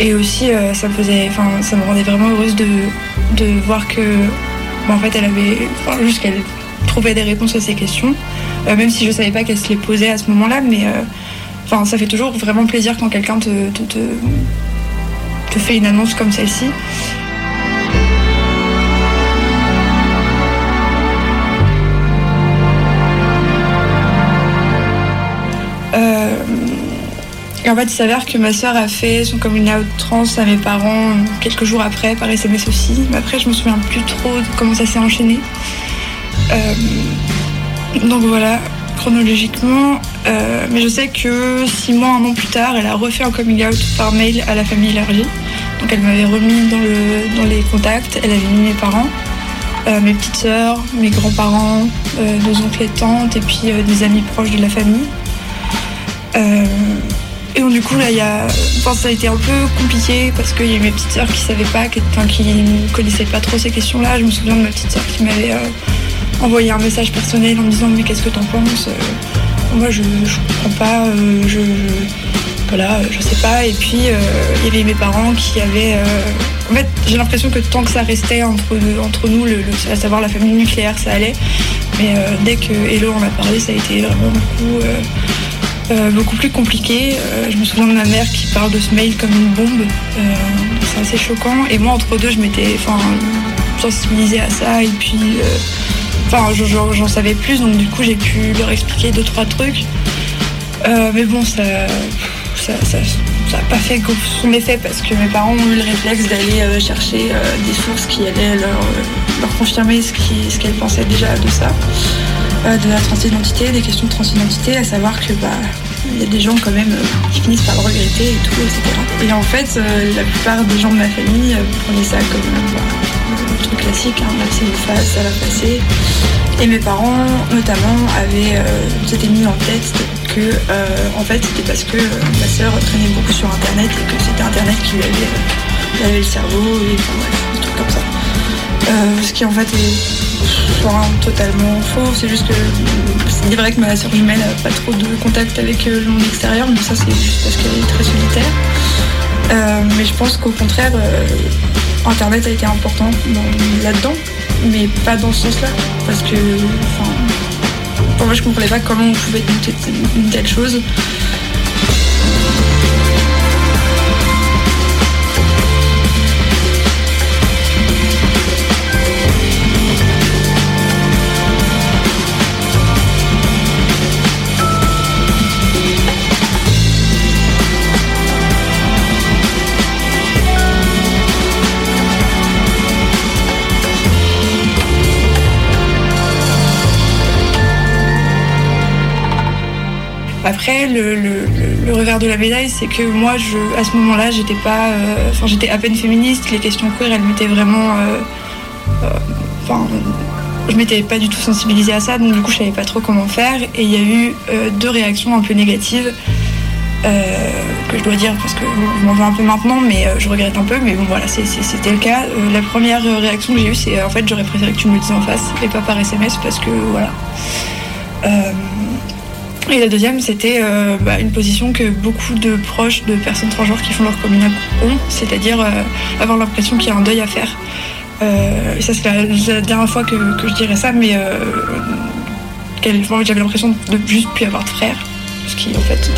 Et aussi ça me faisait... Enfin ça me rendait vraiment heureuse de, de voir que... en fait elle avait... Enfin juste qu'elle trouvait des réponses à ces questions. Euh, même si je savais pas qu'elle se les posait à ce moment-là, mais... euh, ça fait toujours vraiment plaisir quand quelqu'un te, te, fait une annonce comme celle-ci. Euh, en fait, il s'avère que ma soeur a fait son coming out trans à mes parents quelques jours après, par SMS aussi. Mais après, je me souviens plus trop de comment ça s'est enchaîné. Euh, donc voilà, chronologiquement. Euh, mais je sais que six mois, un an plus tard, elle a refait un coming out par mail à la famille élargie. Donc elle m'avait remis dans, le, dans les contacts, elle avait mis mes parents, euh, mes petites sœurs, mes grands-parents, nos oncles et tantes, et puis des amis proches de la famille. Et donc du coup là, y a, ça a été un peu compliqué parce qu'il y a eu mes petites sœurs qui savaient pas, qui ne connaissaient pas trop ces questions-là. Je me souviens de ma petite sœur qui m'avait envoyé un message personnel en me disant mais qu'est-ce que t'en penses Euh, Moi je, comprends pas, euh, je, voilà, je sais pas. Et puis euh, il y avait mes parents qui avaient, en fait j'ai l'impression que tant que ça restait entre, entre nous, le, à savoir la famille nucléaire, ça allait. Mais dès que Hello en a parlé, ça a été vraiment beaucoup. beaucoup plus compliqué. Je me souviens de ma mère qui parle de ce mail comme une bombe. C'est assez choquant. Et moi, entre deux, je m'étais sensibilisée à ça. Et puis, enfin, je- je- j'en savais plus. Donc, du coup, j'ai pu leur expliquer deux, trois trucs. Euh, mais bon, ça, ça, ça, ça pas fait son effet parce que mes parents ont eu le réflexe d'aller euh, chercher euh, des sources qui allaient leur, leur confirmer ce qui- ce qu'elles pensaient déjà de ça, de la transidentité, des questions de transidentité, à savoir que bah il y a des gens quand même qui finissent par le regretter et tout, etc. Et en fait, la plupart des gens de ma famille prenaient ça comme bah, classique, hein, c'est une phase, ça va passer. Et mes parents, notamment, avaient, euh, s'étaient mis en tête que, euh, en fait, c'était parce que euh, ma sœur traînait beaucoup sur Internet et que c'était Internet qui lui avait lavé le cerveau et enfin, des trucs comme ça. Ce qui en fait est totalement faux. C'est juste que c'est vrai que ma sœur jumelle n'a pas trop de contact avec le monde extérieur, mais ça c'est juste parce qu'elle est très solitaire. Mais je pense qu'au contraire, Internet a été important dans- là-dedans, mais pas dans ce sens-là. Parce que, enfin, pour moi, je comprenais pas comment on pouvait douter une telle chose. Après, le, revers de la médaille, c'est que moi, à ce moment-là, j'étais pas, euh, j'étais à peine féministe. Les questions queer, elles m'étaient vraiment, euh, euh, enfin, je m'étais pas du tout sensibilisée à ça, donc du coup, je savais pas trop comment faire. Et il y a eu deux réactions un peu négatives que je dois dire parce que je m'en veux un peu maintenant, mais je regrette un peu. Mais bon, voilà, c'était le cas. La première réaction que j'ai eue, c'est en fait, j'aurais préféré que tu me le dises en face et pas par SMS parce que voilà. Et la deuxième, c'était euh, bah, une position que beaucoup de proches de personnes transgenres qui font leur coming ont, c'est-à-dire euh, avoir l'impression qu'il y a un deuil à faire. Euh, et ça, c'est la, dernière fois que, je dirais ça, mais j'avais l'impression de juste plus avoir de frère. Ce qui, en fait,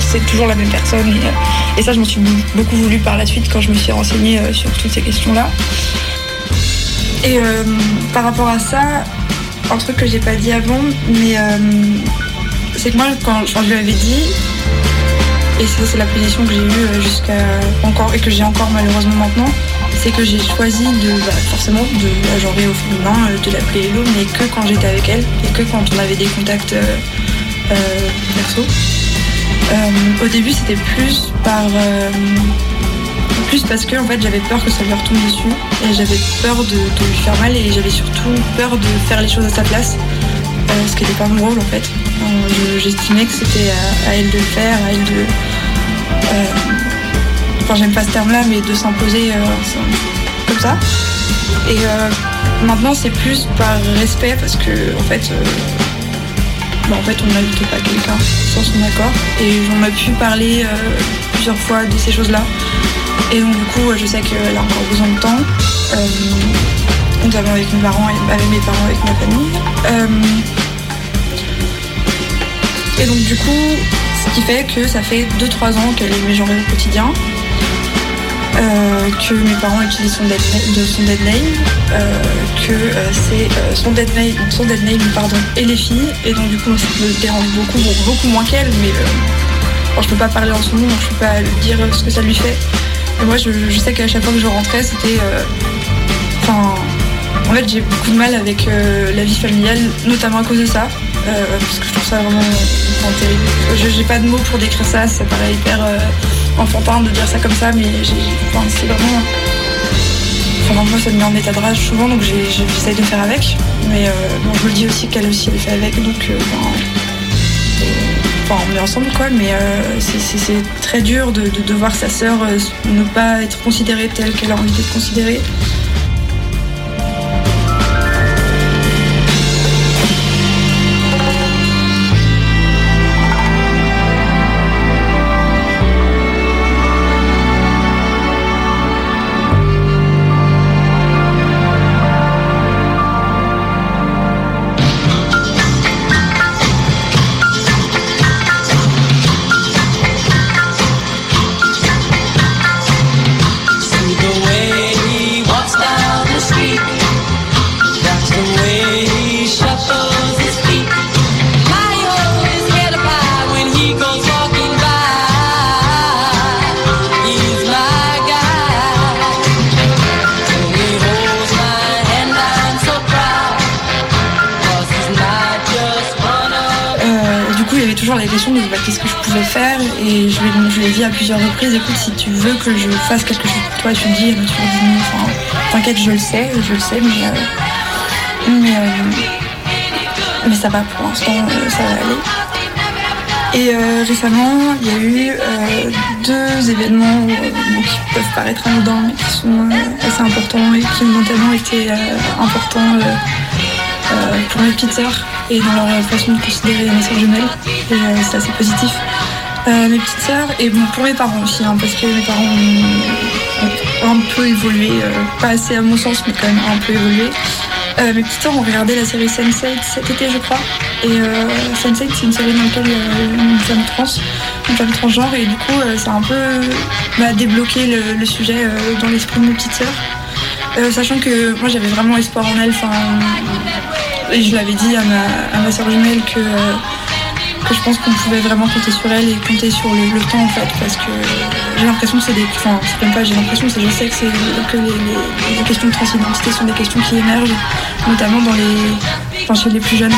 c'est toujours la même personne. Et, et ça, je m'en suis beaucoup voulu par la suite quand je me suis renseignée sur toutes ces questions-là. Et par rapport à ça, un truc que j'ai pas dit avant, mais c'est que moi, quand, je lui avais dit, et ça c'est la position que j'ai eue euh, jusqu'à encore et que j'ai encore malheureusement maintenant, c'est que j'ai choisi de bah, forcément de la genrer au féminin, euh, de l'appeler Hello, mais que quand j'étais avec elle et que quand on avait des contacts euh, perso. Au début c'était plus par plus parce que en fait j'avais peur que ça lui retombe dessus et j'avais peur de, de lui faire mal et j'avais surtout peur de faire les choses à sa place ce qui n'était pas mon rôle en fait j'estimais que c'était à, elle de le faire à elle de euh, enfin j'aime pas ce terme là mais de s'imposer euh, comme ça. Et euh, maintenant c'est plus par respect parce que en fait euh, bah, en fait on n'invite pas quelqu'un sans son accord. Et on a pu parler euh, plusieurs fois de ces choses là et donc du coup, je sais qu'elle a encore besoin de temps, euh, notamment avec mes parents, avec mes parents, avec ma famille. Euh, et donc du coup, ce qui fait que ça fait 2-3 ans qu'elle est mégenrée au quotidien, euh, que mes parents utilisent son dead, name, euh, que euh, c'est son dead name, son dead name pardon, et les filles, et donc du coup ça me dérange beaucoup, beaucoup moins qu'elle, mais bon, je peux pas parler en son nom, donc je peux pas lui dire ce que ça lui fait. Et moi, je, je sais qu'à chaque fois que je rentrais, c'était. Enfin. en fait, j'ai beaucoup de mal avec la vie familiale, notamment à cause de ça. Euh, parce que je trouve ça vraiment enfin, terrible. Je- J'ai pas de mots pour décrire ça, ça paraît hyper euh, enfantin de dire ça comme ça, mais c'est vraiment. Enfin, moi, ça me met en état de rage souvent, donc j'essaye de faire avec. Mais euh, bon, je dis aussi qu'elle aussi, elle fait avec, donc. euh, on est ensemble quoi, mais euh, c'est- très dur de, de, voir sa sœur euh, ne pas être considérée telle qu'elle a envie d'être considérée. Faire. Et je lui, ai dit à plusieurs reprises écoute, si tu veux que je fasse quelque chose pour toi, tu dis, non. Enfin, T'inquiète, je le sais, je le sais, mais. euh, mais, euh, mais ça va pour l'instant, euh, ça va aller. Et récemment, il y a eu deux événements qui peuvent paraître anodins, mais qui sont assez importants et qui ont notamment été importants pour petites sœurs et dans leur façon de considérer mes sœurs jumelles. Et c'est assez positif. Euh, mes petites sœurs et bon, pour mes parents aussi, hein, parce que mes parents ont, un peu évolué, euh, pas assez à mon sens, mais quand même un peu évolué. Euh, mes petites sœurs ont regardé la série Sense8 cet été, je crois. Et euh, Sense8, c'est une série dans laquelle une femme trans, une femme transgenre, et du coup, ça a un peu bah, débloqué le, sujet dans l'esprit de mes petites sœurs. Sachant que moi, j'avais vraiment espoir en elles. Enfin, et je l'avais dit à ma, à ma jumelle que, je pense qu'on pouvait vraiment compter sur elle et compter sur le, temps en fait parce que j'ai l'impression que c'est des enfin c'est même pas j'ai l'impression c'est je sais que que les, les- les questions de transidentité sont des questions qui émergent notamment dans les enfin chez les plus jeunes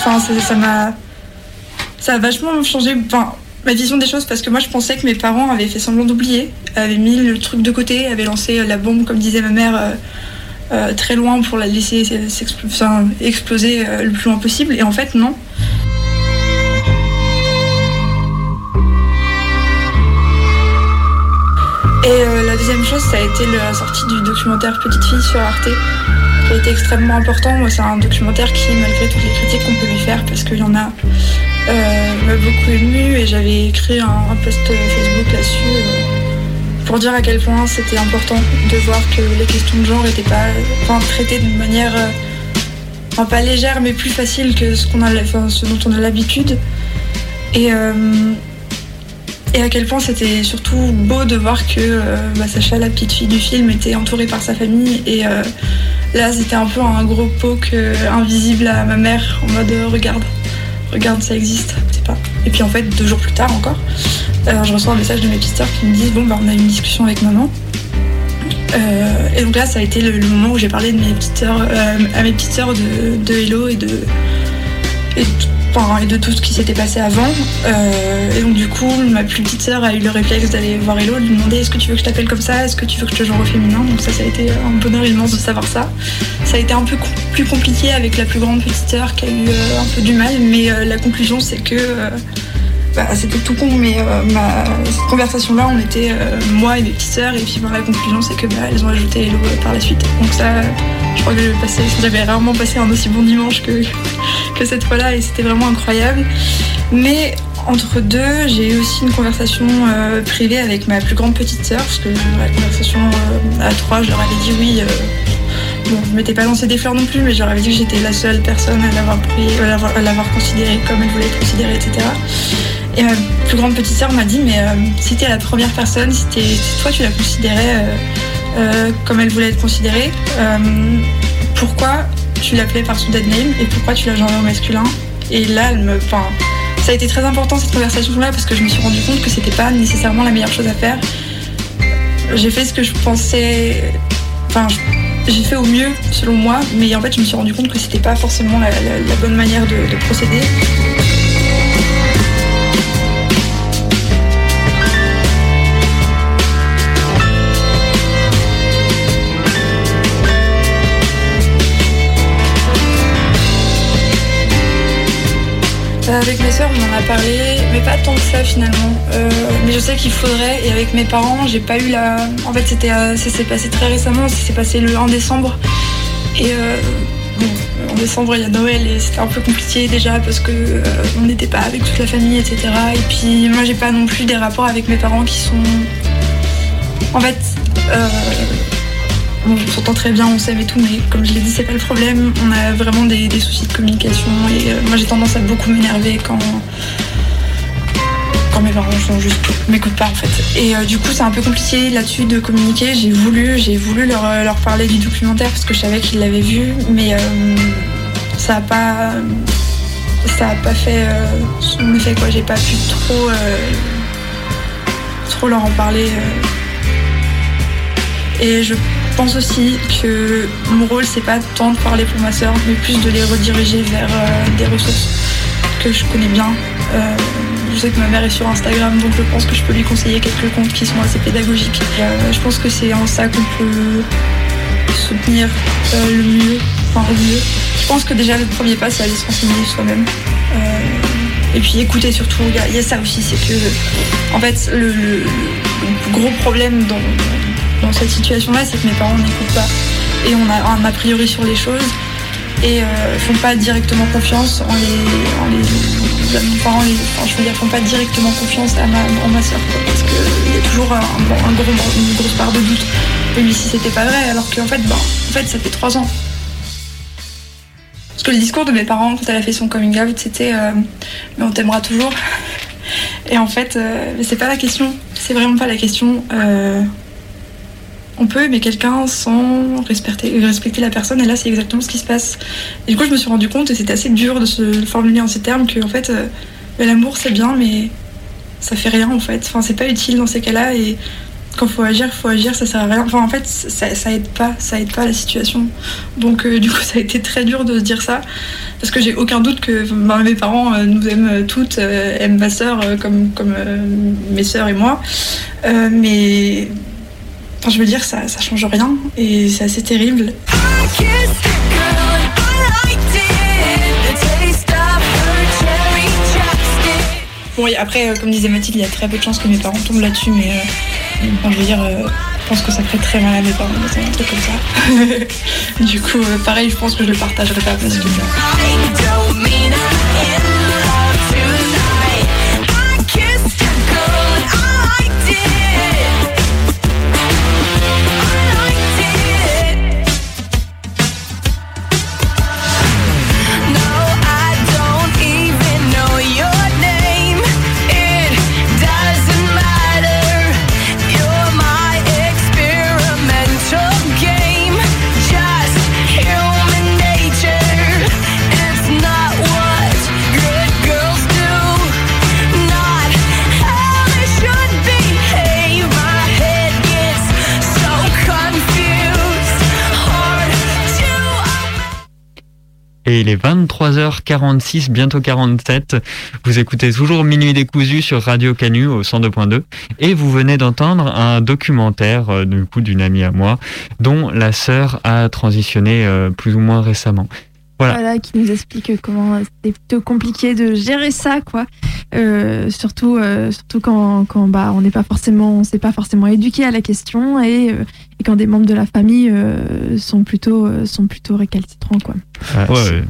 enfin ça m'a ça a vachement changé enfin ma vision des choses parce que moi je pensais que mes parents avaient fait semblant d'oublier avaient mis le truc de côté avaient lancé la bombe comme disait ma mère euh, euh, très loin pour la laisser exploser euh, le plus loin possible et en fait non. Et euh, la deuxième chose, ça a été la sortie du documentaire Petite fille sur Arte, a été extrêmement important. Moi, c'est un documentaire qui, malgré toutes les critiques qu'on peut lui faire, parce qu'il y en a, euh, m'a beaucoup ému et j'avais écrit un, post Facebook là-dessus euh, pour dire à quel point c'était important de voir que les questions de genre n'étaient pas traitées d'une manière euh, pas légère mais plus facile que ce, dont on a l'habitude. Et à quel point c'était surtout beau de voir que euh, bah, Sacha, la petite fille du film, était entourée par sa famille. Et euh, là, c'était un peu un gros poke invisible à ma mère, en mode euh, regarde, regarde, ça existe. Pas. Et puis en fait, deux jours plus tard encore, je reçois un message de mes petites qui me disent Bon, bah, on a une discussion avec maman. Et donc là, ça a été le, moment où j'ai parlé de mes petites à mes petites sœurs de, Hello et, de- et de tout ce qui s'était passé avant. Euh, et donc du coup, ma plus petite sœur a eu le réflexe d'aller voir Hello, de lui demander est-ce que tu veux que je t'appelle comme ça, est-ce que tu veux que je te genre au féminin. Donc ça, ça a été un bonheur immense de savoir ça. Ça a été un peu plus compliqué avec la plus grande petite sœur qui a eu euh, un peu du mal, mais euh, la conclusion c'est que bah, c'était tout con, mais ma, cette conversation-là, on était moi et mes petites sœurs, et puis bah, la conclusion, c'est que bah, elles ont ajouté Hello par la suite. Donc ça, je crois que j'avais rarement passé un aussi bon dimanche que, cette fois-là, et c'était vraiment incroyable. Mais entre deux, j'ai eu aussi une conversation euh, privée avec ma plus grande petite sœur, parce que la conversation euh, à trois, je leur avais dit oui. euh, Bon, je m'étais pas lancé des fleurs non plus, mais je leur avais dit que j'étais la seule personne à l'avoir pris, à l'avoir- considérée comme elle voulait être considérée, etc. Et ma plus grande petite sœur m'a dit, mais si t'es la première personne, si, t'es- si toi tu la considérais comme elle voulait être considérée, pourquoi tu l'appelais par son dead name et pourquoi tu l'as genré au masculin Et là, elle me, enfin, ça a été très important cette conversation-là parce que je me suis rendu compte que c'était pas nécessairement la meilleure chose à faire. J'ai fait ce que je pensais, enfin, j'ai fait au mieux selon moi, mais en fait, je me suis rendu compte que c'était pas forcément la, bonne manière de procéder. Avec mes soeurs, on en a parlé, mais pas tant que ça finalement. Euh, mais je sais qu'il faudrait. Et avec mes parents, j'ai pas eu la. En fait, c'était, euh, ça s'est passé très récemment. Ça s'est passé le 1 décembre. Et euh, bon, en décembre, il y a Noël et c'était un peu compliqué déjà parce que euh, on n'était pas avec toute la famille, etc. Et puis moi, j'ai pas non plus des rapports avec mes parents qui sont. En fait, on s'entend très bien, on s'aime et tout, mais comme je l'ai dit, c'est pas le problème. On a vraiment des, soucis de communication et euh, moi j'ai tendance à beaucoup m'énerver quand quand mes parents sont juste m'écoutent pas en fait. Et euh, du coup c'est un peu compliqué là-dessus de communiquer. J'ai voulu, j'ai voulu leur, euh, leur parler du documentaire parce que je savais qu'ils l'avaient vu, mais ça a pas ça a pas fait son effet quoi. J'ai pas pu trop trop leur en parler. Et je pense aussi que mon rôle c'est pas tant de parler pour ma sœur, mais plus de les rediriger vers euh, des ressources que je connais bien. Euh, je sais que ma mère est sur Instagram, donc je pense que je peux lui conseiller quelques comptes qui sont assez pédagogiques. Euh, je pense que c'est en ça qu'on peut soutenir le mieux, enfin au mieux. Je pense que déjà le premier pas c'est aller se renseigner soi-même. Et puis écouter surtout, il y, a- ça aussi, c'est que en fait le, le- gros problème dans, dans cette situation-là, c'est que mes parents n'écoutent pas. Et on a un a priori sur les choses et euh, font pas directement confiance en les, en les, les- enfin, je veux dire, font pas directement confiance à ma, en ma soeur, parce qu'il y a toujours une grosse part de doute. Lui, si c'était pas vrai, alors qu'en fait, ben, en fait, ça fait trois ans. Parce que le discours de mes parents quand elle a fait son coming out, c'était euh, mais on t'aimera toujours. Et en fait, euh, c'est pas la question. C'est vraiment pas la question. Euh, on peut aimer quelqu'un sans respecter, respecter la personne, et là c'est exactement ce qui se passe. Et du coup, je me suis rendu compte, et c'était assez dur de se le formuler en ces termes, que en fait, l'amour c'est bien, mais ça fait rien en fait. Enfin, c'est pas utile dans ces cas-là, quand faut agir, faut agir, ça sert à rien. Enfin, en fait, ça, aide pas, ça aide pas la situation. Donc, euh, du coup, <laughs> ça a été très dur de se dire ça, parce que j'ai aucun doute que ben, mes parents euh, nous aiment toutes, euh, aiment ma sœur comme, comme mes sœurs et moi. Mais Enfin, je veux dire, ça, ça change rien et c'est assez terrible. Bon, et après, comme disait Mathilde, il y a très peu de chances que mes parents tombent là-dessus, mais enfin, je veux dire, euh, je pense que ça ferait très mal à mes parents, c'est un truc comme ça. <laughs> du coup, euh, pareil, je pense que je le partagerai pas parce que. Il est 23h46, bientôt 47. Vous écoutez toujours Minuit décousu sur Radio Canu au 102.2. Et vous venez d'entendre un documentaire, euh, du coup, d'une amie à moi, dont la sœur a transitionné euh, plus ou moins récemment. Voilà. Voilà, qui nous explique comment c'était plutôt compliqué de gérer ça, quoi. Euh, surtout, euh, surtout quand, quand bah, on n'est pas forcément, on s'est pas forcément éduqué à la question et, euh, et quand des membres de la famille euh, sont plutôt, euh, sont plutôt récalcitrants, quoi. C'est-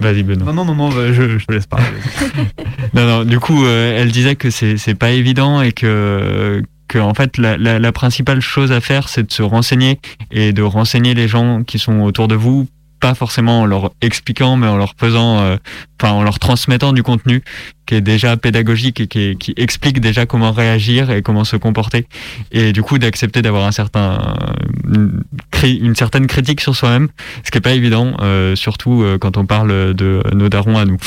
Vas-y, Benoît. Non, non, non, non, je, je te laisse parler. <laughs> Non, non, du coup, euh, elle disait que c'est c'est pas évident et que que en fait la, la, la principale chose à faire c'est de se renseigner et de renseigner les gens qui sont autour de vous pas forcément en leur expliquant mais en leur faisant euh, enfin en leur transmettant du contenu qui est déjà pédagogique et qui, explique déjà comment réagir et comment se comporter. Et du coup d'accepter d'avoir un certain une, une certaine critique sur soi-même ce qui est pas évident euh, surtout euh, quand on parle de nos darons à nous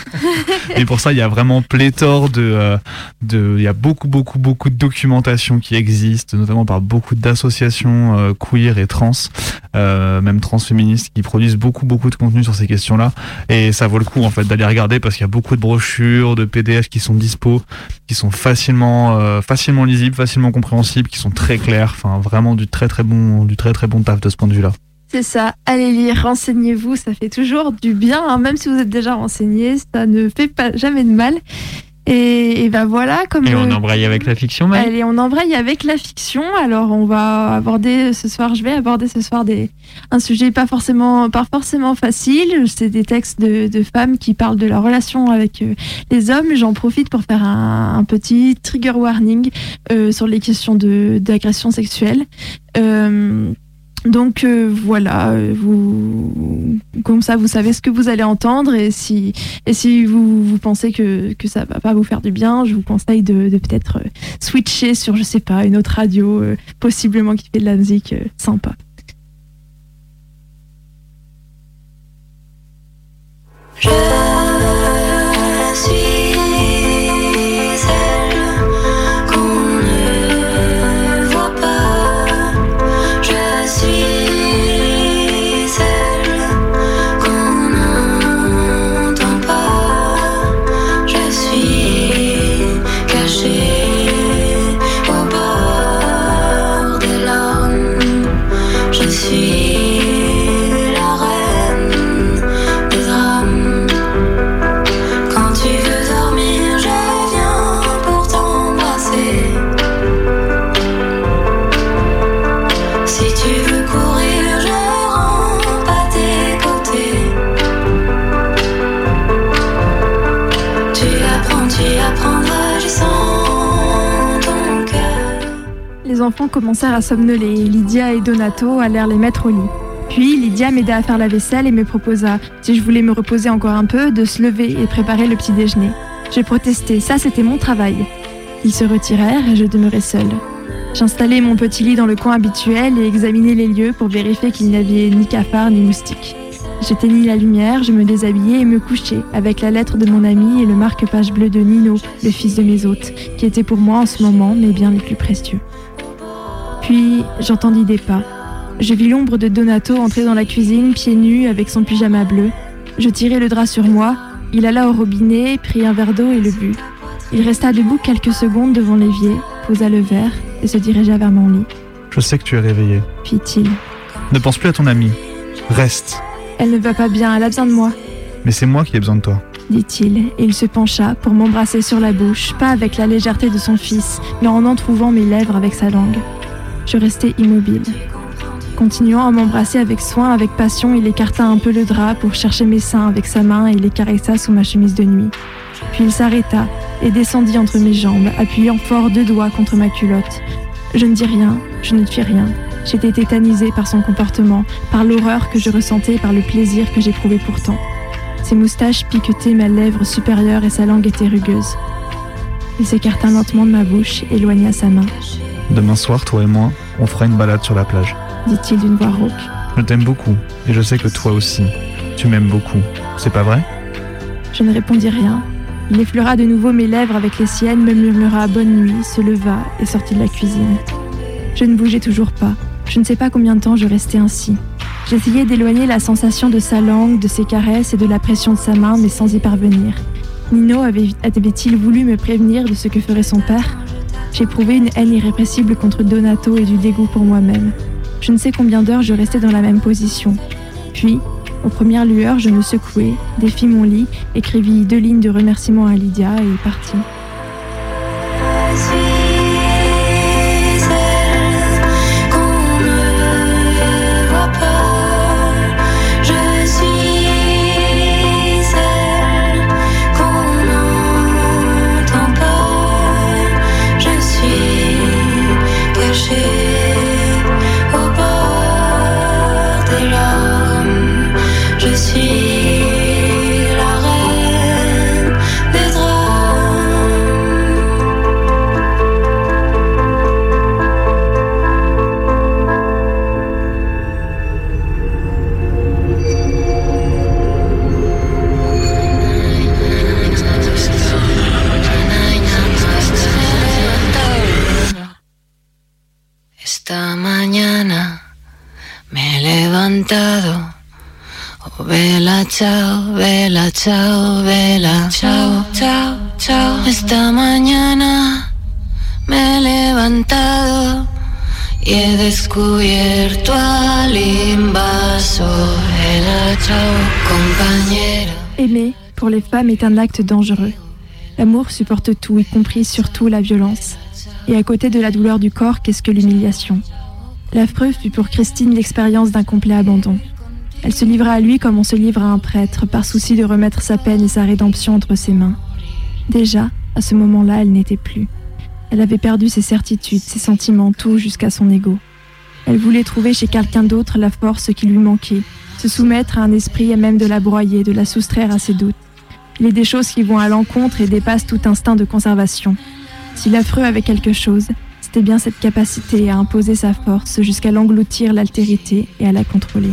<laughs> Et pour ça, il y a vraiment pléthore de, euh, de, il y a beaucoup, beaucoup, beaucoup de documentation qui existent, notamment par beaucoup d'associations euh, queer et trans, euh, même transféministes, qui produisent beaucoup, beaucoup de contenu sur ces questions-là. Et ça vaut le coup, en fait, d'aller regarder parce qu'il y a beaucoup de brochures, de PDF qui sont dispo, qui sont facilement, euh, facilement lisibles, facilement compréhensibles, qui sont très clairs. Enfin, vraiment du très, très bon, du très, très bon taf de ce point de vue-là. C'est ça, allez lire, renseignez-vous, ça fait toujours du bien, hein, même si vous êtes déjà renseigné, ça ne fait pas jamais de mal. Et, et ben voilà, comme et on euh, embraye avec la fiction Maë Allez, on embraye avec la fiction. Alors, on va aborder ce soir, je vais aborder ce soir des, un sujet pas forcément, pas forcément facile. C'est des textes de, de femmes qui parlent de leur relation avec euh, les hommes. J'en profite pour faire un, un petit trigger warning euh, sur les questions de- d'agression sexuelle. Euh, Donc euh, voilà, euh, vous, comme ça vous savez ce que vous allez entendre et si, vous, pensez que, que ça va pas vous faire du bien, je vous conseille de, peut-être euh, switcher sur, je sais pas, une autre radio, possiblement qui fait de la musique sympa. Les enfants commencèrent à somnoler et Lydia et Donato allèrent les mettre au lit. Puis Lydia m'aida à faire la vaisselle et me proposa, si je voulais me reposer encore un peu, de se lever et préparer le petit déjeuner. J'ai protesté, ça c'était mon travail. Ils se retirèrent et je demeurai seule. J'installai mon petit lit dans le coin habituel et examinai les lieux pour vérifier qu'il n'y avait ni cafards ni moustiques. J'éteignis la lumière, je me déshabillai et me couchai avec la lettre de mon ami et le marque-page bleu de Nino, le fils de mes hôtes, qui était pour moi en ce moment mes biens les plus précieux. Puis j'entendis des pas. Je vis l'ombre de Donato entrer dans la cuisine pieds nus avec son pyjama bleu. Je tirai le drap sur moi, il alla au robinet, prit un verre d'eau et le but. Il resta debout quelques secondes devant l'évier, posa le verre et se dirigea vers mon lit. Je sais que tu es réveillé. Fit-il. Ne pense plus à ton ami. Reste. Elle ne va pas bien, elle a besoin de moi, Mais c'est moi qui ai besoin de toi. dit-il, et il se pencha pour m'embrasser sur la bouche, pas avec la légèreté de son fils, mais en entr'ouvrant mes lèvres avec sa langue. Je restai immobile. Continuant à m'embrasser avec soin, avec passion, il écarta un peu le drap pour chercher mes seins avec sa main et les caressa sous ma chemise de nuit. Puis il s'arrêta et descendit entre mes jambes, appuyant fort deux doigts contre ma culotte. Je ne dis rien, je ne fis rien. J'étais tétanisée par son comportement, par l'horreur que je ressentais et par le plaisir que j'éprouvais pourtant. Ses moustaches piquetaient ma lèvre supérieure et sa langue était rugueuse. Il s'écarta lentement de ma bouche, éloigna sa main, Demain soir, toi et moi, on fera une balade sur la plage. dit-il d'une voix rauque. Je t'aime beaucoup, et je sais que toi aussi. Tu m'aimes beaucoup. C'est pas vrai? Je ne répondis rien. Il effleura de nouveau mes lèvres avec les siennes, me murmura bonne nuit, se leva et sortit de la cuisine. Je ne bougeais toujours pas. Je ne sais pas combien de temps je restais ainsi. J'essayais d'éloigner la sensation de sa langue, de ses caresses et de la pression de sa main, mais sans y parvenir. Nino avait- avait-il voulu me prévenir de ce que ferait son père? J'éprouvais une haine irrépressible contre Donato et du dégoût pour moi-même. Je ne sais combien d'heures je restais dans la même position. Puis, aux premières lueurs, je me secouai, défis mon lit, écrivis deux lignes de remerciement à Lydia et partis. Est un acte dangereux. L'amour supporte tout, y compris surtout la violence. Et à côté de la douleur du corps, qu'est-ce que l'humiliation? L'affreux fut pour Christine l'expérience d'un complet abandon. Elle se livra à lui comme on se livre à un prêtre, par souci de remettre sa peine et sa rédemption entre ses mains. Déjà, à ce moment-là, elle n'était plus. Elle avait perdu ses certitudes, ses sentiments, tout jusqu'à son ego. Elle voulait trouver chez quelqu'un d'autre la force qui lui manquait, se soumettre à un esprit et même de la broyer, de la soustraire à ses doutes. Il est des choses qui vont à l'encontre et dépassent tout instinct de conservation. Si l'affreux avait quelque chose, c'était bien cette capacité à imposer sa force jusqu'à l'engloutir l'altérité et à la contrôler.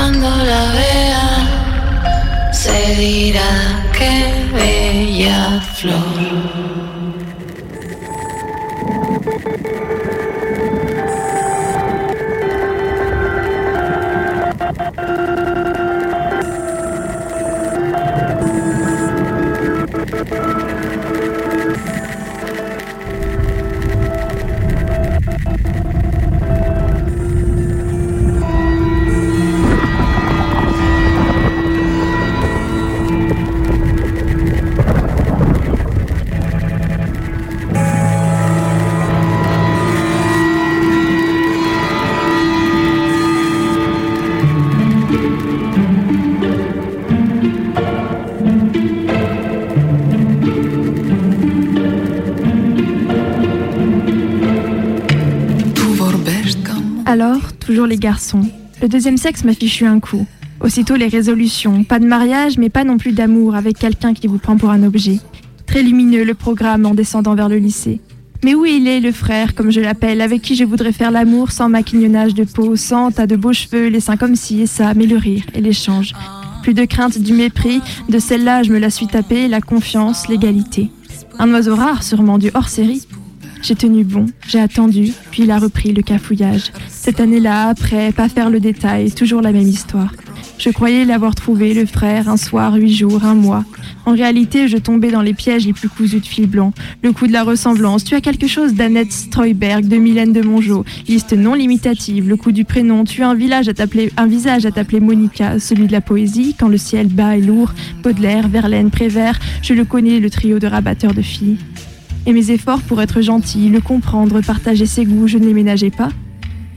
Cuando la vea se dirá que bella flor. Les garçons. Le deuxième sexe m'a fichu un coup. Aussitôt les résolutions. Pas de mariage, mais pas non plus d'amour avec quelqu'un qui vous prend pour un objet. Très lumineux le programme en descendant vers le lycée. Mais où il est, le frère, comme je l'appelle, avec qui je voudrais faire l'amour sans maquignonnage de peau, sans tas de beaux cheveux, les seins comme ci et ça, mais le rire et l'échange. Plus de crainte du mépris, de celle-là je me la suis tapée, la confiance, l'égalité. Un oiseau rare, sûrement du hors-série. J'ai tenu bon, j'ai attendu, puis il a repris le cafouillage. Cette année-là, après, pas faire le détail, toujours la même histoire. Je croyais l'avoir trouvé, le frère, un soir, huit jours, un mois. En réalité, je tombais dans les pièges les plus cousus de fil blanc. Le coup de la ressemblance. Tu as quelque chose d'Annette Streuberg, de Mylène de Mongeau. Liste non limitative. Le coup du prénom. Tu as un, village à un visage à t'appeler Monica. Celui de la poésie, quand le ciel bas et lourd. Baudelaire, Verlaine, Prévert. Je le connais, le trio de rabatteurs de filles. Mes efforts pour être gentil, le comprendre, partager ses goûts, je ne les ménageais pas.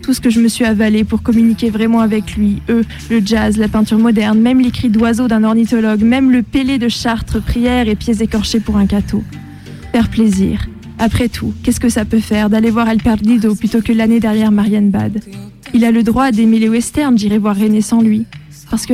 Tout ce que je me suis avalé pour communiquer vraiment avec lui, eux, le jazz, la peinture moderne, même les cris d'oiseaux d'un ornithologue, même le pélé de Chartres, prières et pieds écorchés pour un cateau. Faire plaisir. Après tout, qu'est-ce que ça peut faire d'aller voir El Perdido plutôt que l'année derrière Marianne Bad? Il a le droit d'aimer les westerns, j'irai voir René sans lui. Parce que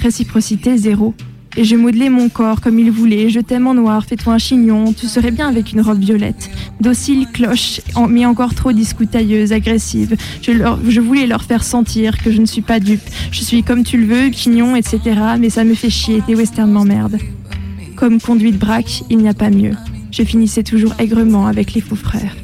réciprocité, zéro. Et je modelais mon corps comme il voulait. Je t'aime en noir, fais-toi un chignon. Tu serais bien avec une robe violette. Docile, cloche, mais encore trop discoutailleuse, agressive. Je, leur- je voulais leur faire sentir que je ne suis pas dupe. Je suis comme tu le veux, chignon, etc. Mais ça me fait chier, tes westerns m'emmerdent. Comme conduite braque, il n'y a pas mieux. Je finissais toujours aigrement avec les faux frères.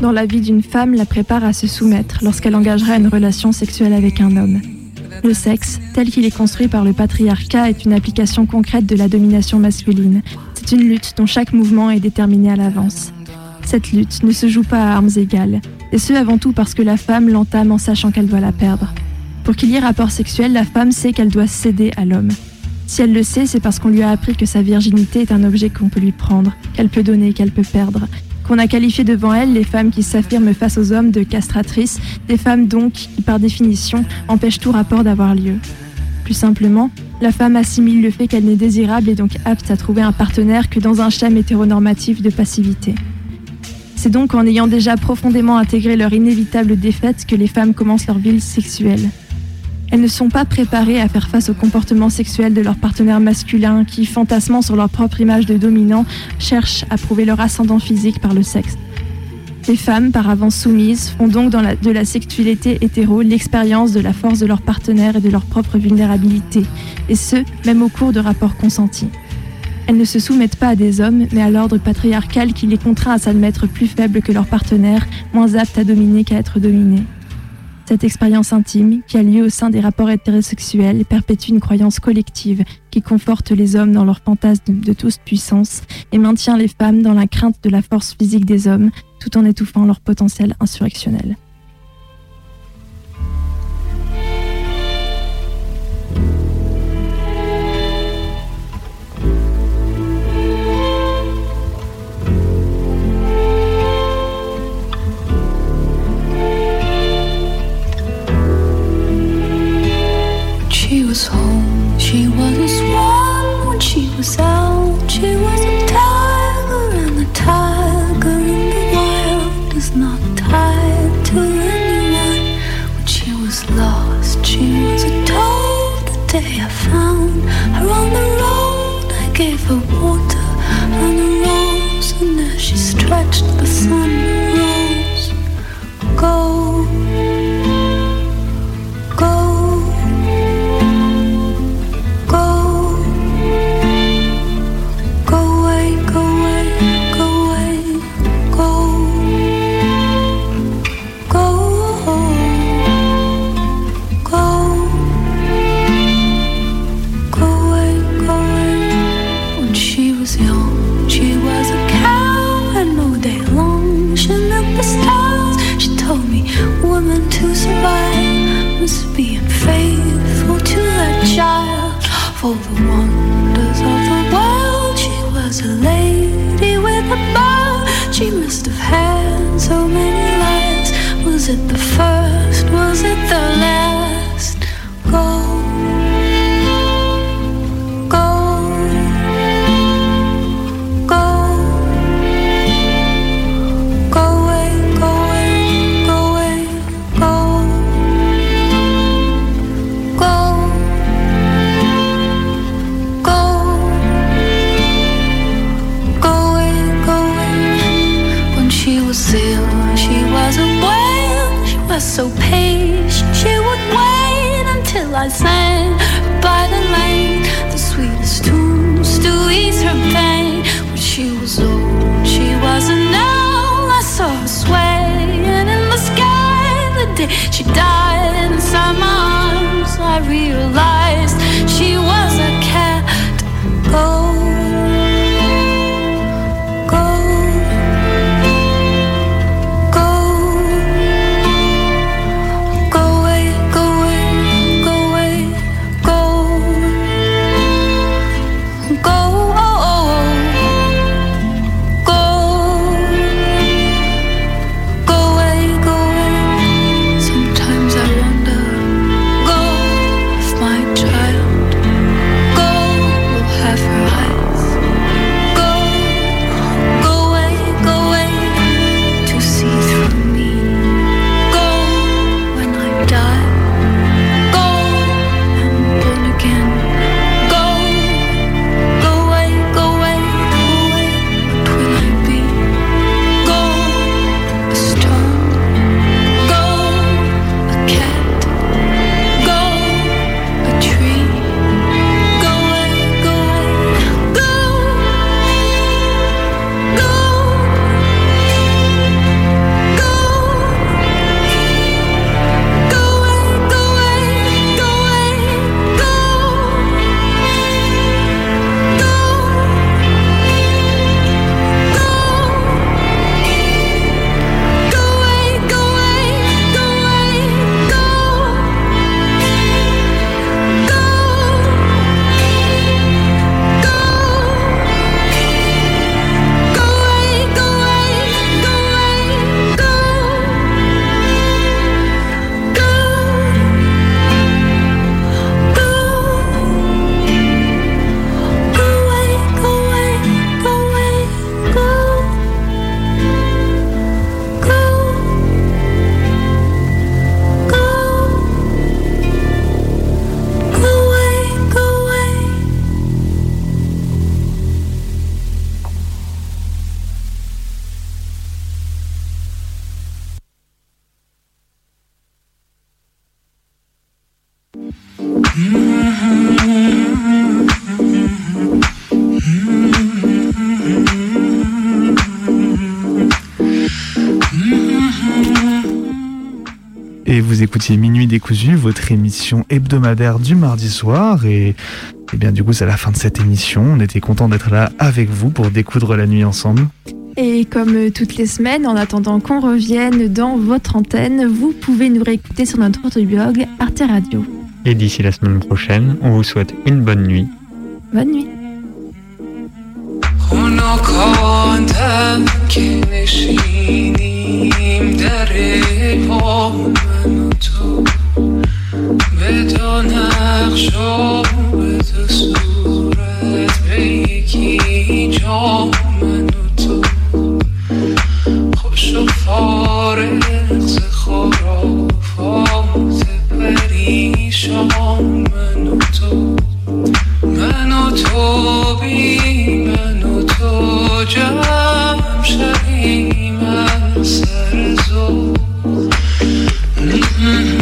Dans la vie d'une femme la prépare à se soumettre lorsqu'elle engagera une relation sexuelle avec un homme. Le sexe, tel qu'il est construit par le patriarcat, est une application concrète de la domination masculine. C'est une lutte dont chaque mouvement est déterminé à l'avance. Cette lutte ne se joue pas à armes égales, et ce avant tout parce que la femme l'entame en sachant qu'elle doit la perdre. Pour qu'il y ait rapport sexuel, la femme sait qu'elle doit céder à l'homme. Si elle le sait, c'est parce qu'on lui a appris que sa virginité est un objet qu'on peut lui prendre, qu'elle peut donner, qu'elle peut perdre. Qu'on a qualifié devant elle les femmes qui s'affirment face aux hommes de castratrices, des femmes donc qui, par définition, empêchent tout rapport d'avoir lieu. Plus simplement, la femme assimile le fait qu'elle n'est désirable et donc apte à trouver un partenaire que dans un schéma hétéronormatif de passivité. C'est donc en ayant déjà profondément intégré leur inévitable défaite que les femmes commencent leur vie sexuelle. Elles ne sont pas préparées à faire face au comportement sexuel de leur partenaire masculin qui, fantasmant sur leur propre image de dominant, cherche à prouver leur ascendant physique par le sexe. Les femmes, par avance soumises, font donc de la sexualité hétéro l'expérience de la force de leur partenaire et de leur propre vulnérabilité, et ce, même au cours de rapports consentis. Elles ne se soumettent pas à des hommes, mais à l'ordre patriarcal qui les contraint à s'admettre plus faibles que leurs partenaires, moins aptes à dominer qu'à être dominées. Cette expérience intime, qui a lieu au sein des rapports hétérosexuels, perpétue une croyance collective qui conforte les hommes dans leur fantasme de toute puissance et maintient les femmes dans la crainte de la force physique des hommes tout en étouffant leur potentiel insurrectionnel. Vous écoutiez Minuit décousu, votre émission hebdomadaire du mardi soir. Et, et bien du coup, c'est la fin de cette émission. On était content d'être là avec vous pour découdre la nuit ensemble. Et comme euh, toutes les semaines, en attendant qu'on revienne dans votre antenne, vous pouvez nous réécouter sur notre blog Arte Radio. Et d'ici la semaine prochaine, on vous souhaite une bonne nuit. Bonne nuit. نیم در پا. من و تو به دو نقش و به دو صورت به یکی جا. من و تو خوش و فارغ ز خرافات پریشان. من و تو من و تو بی من و تو جا. Mm-hmm.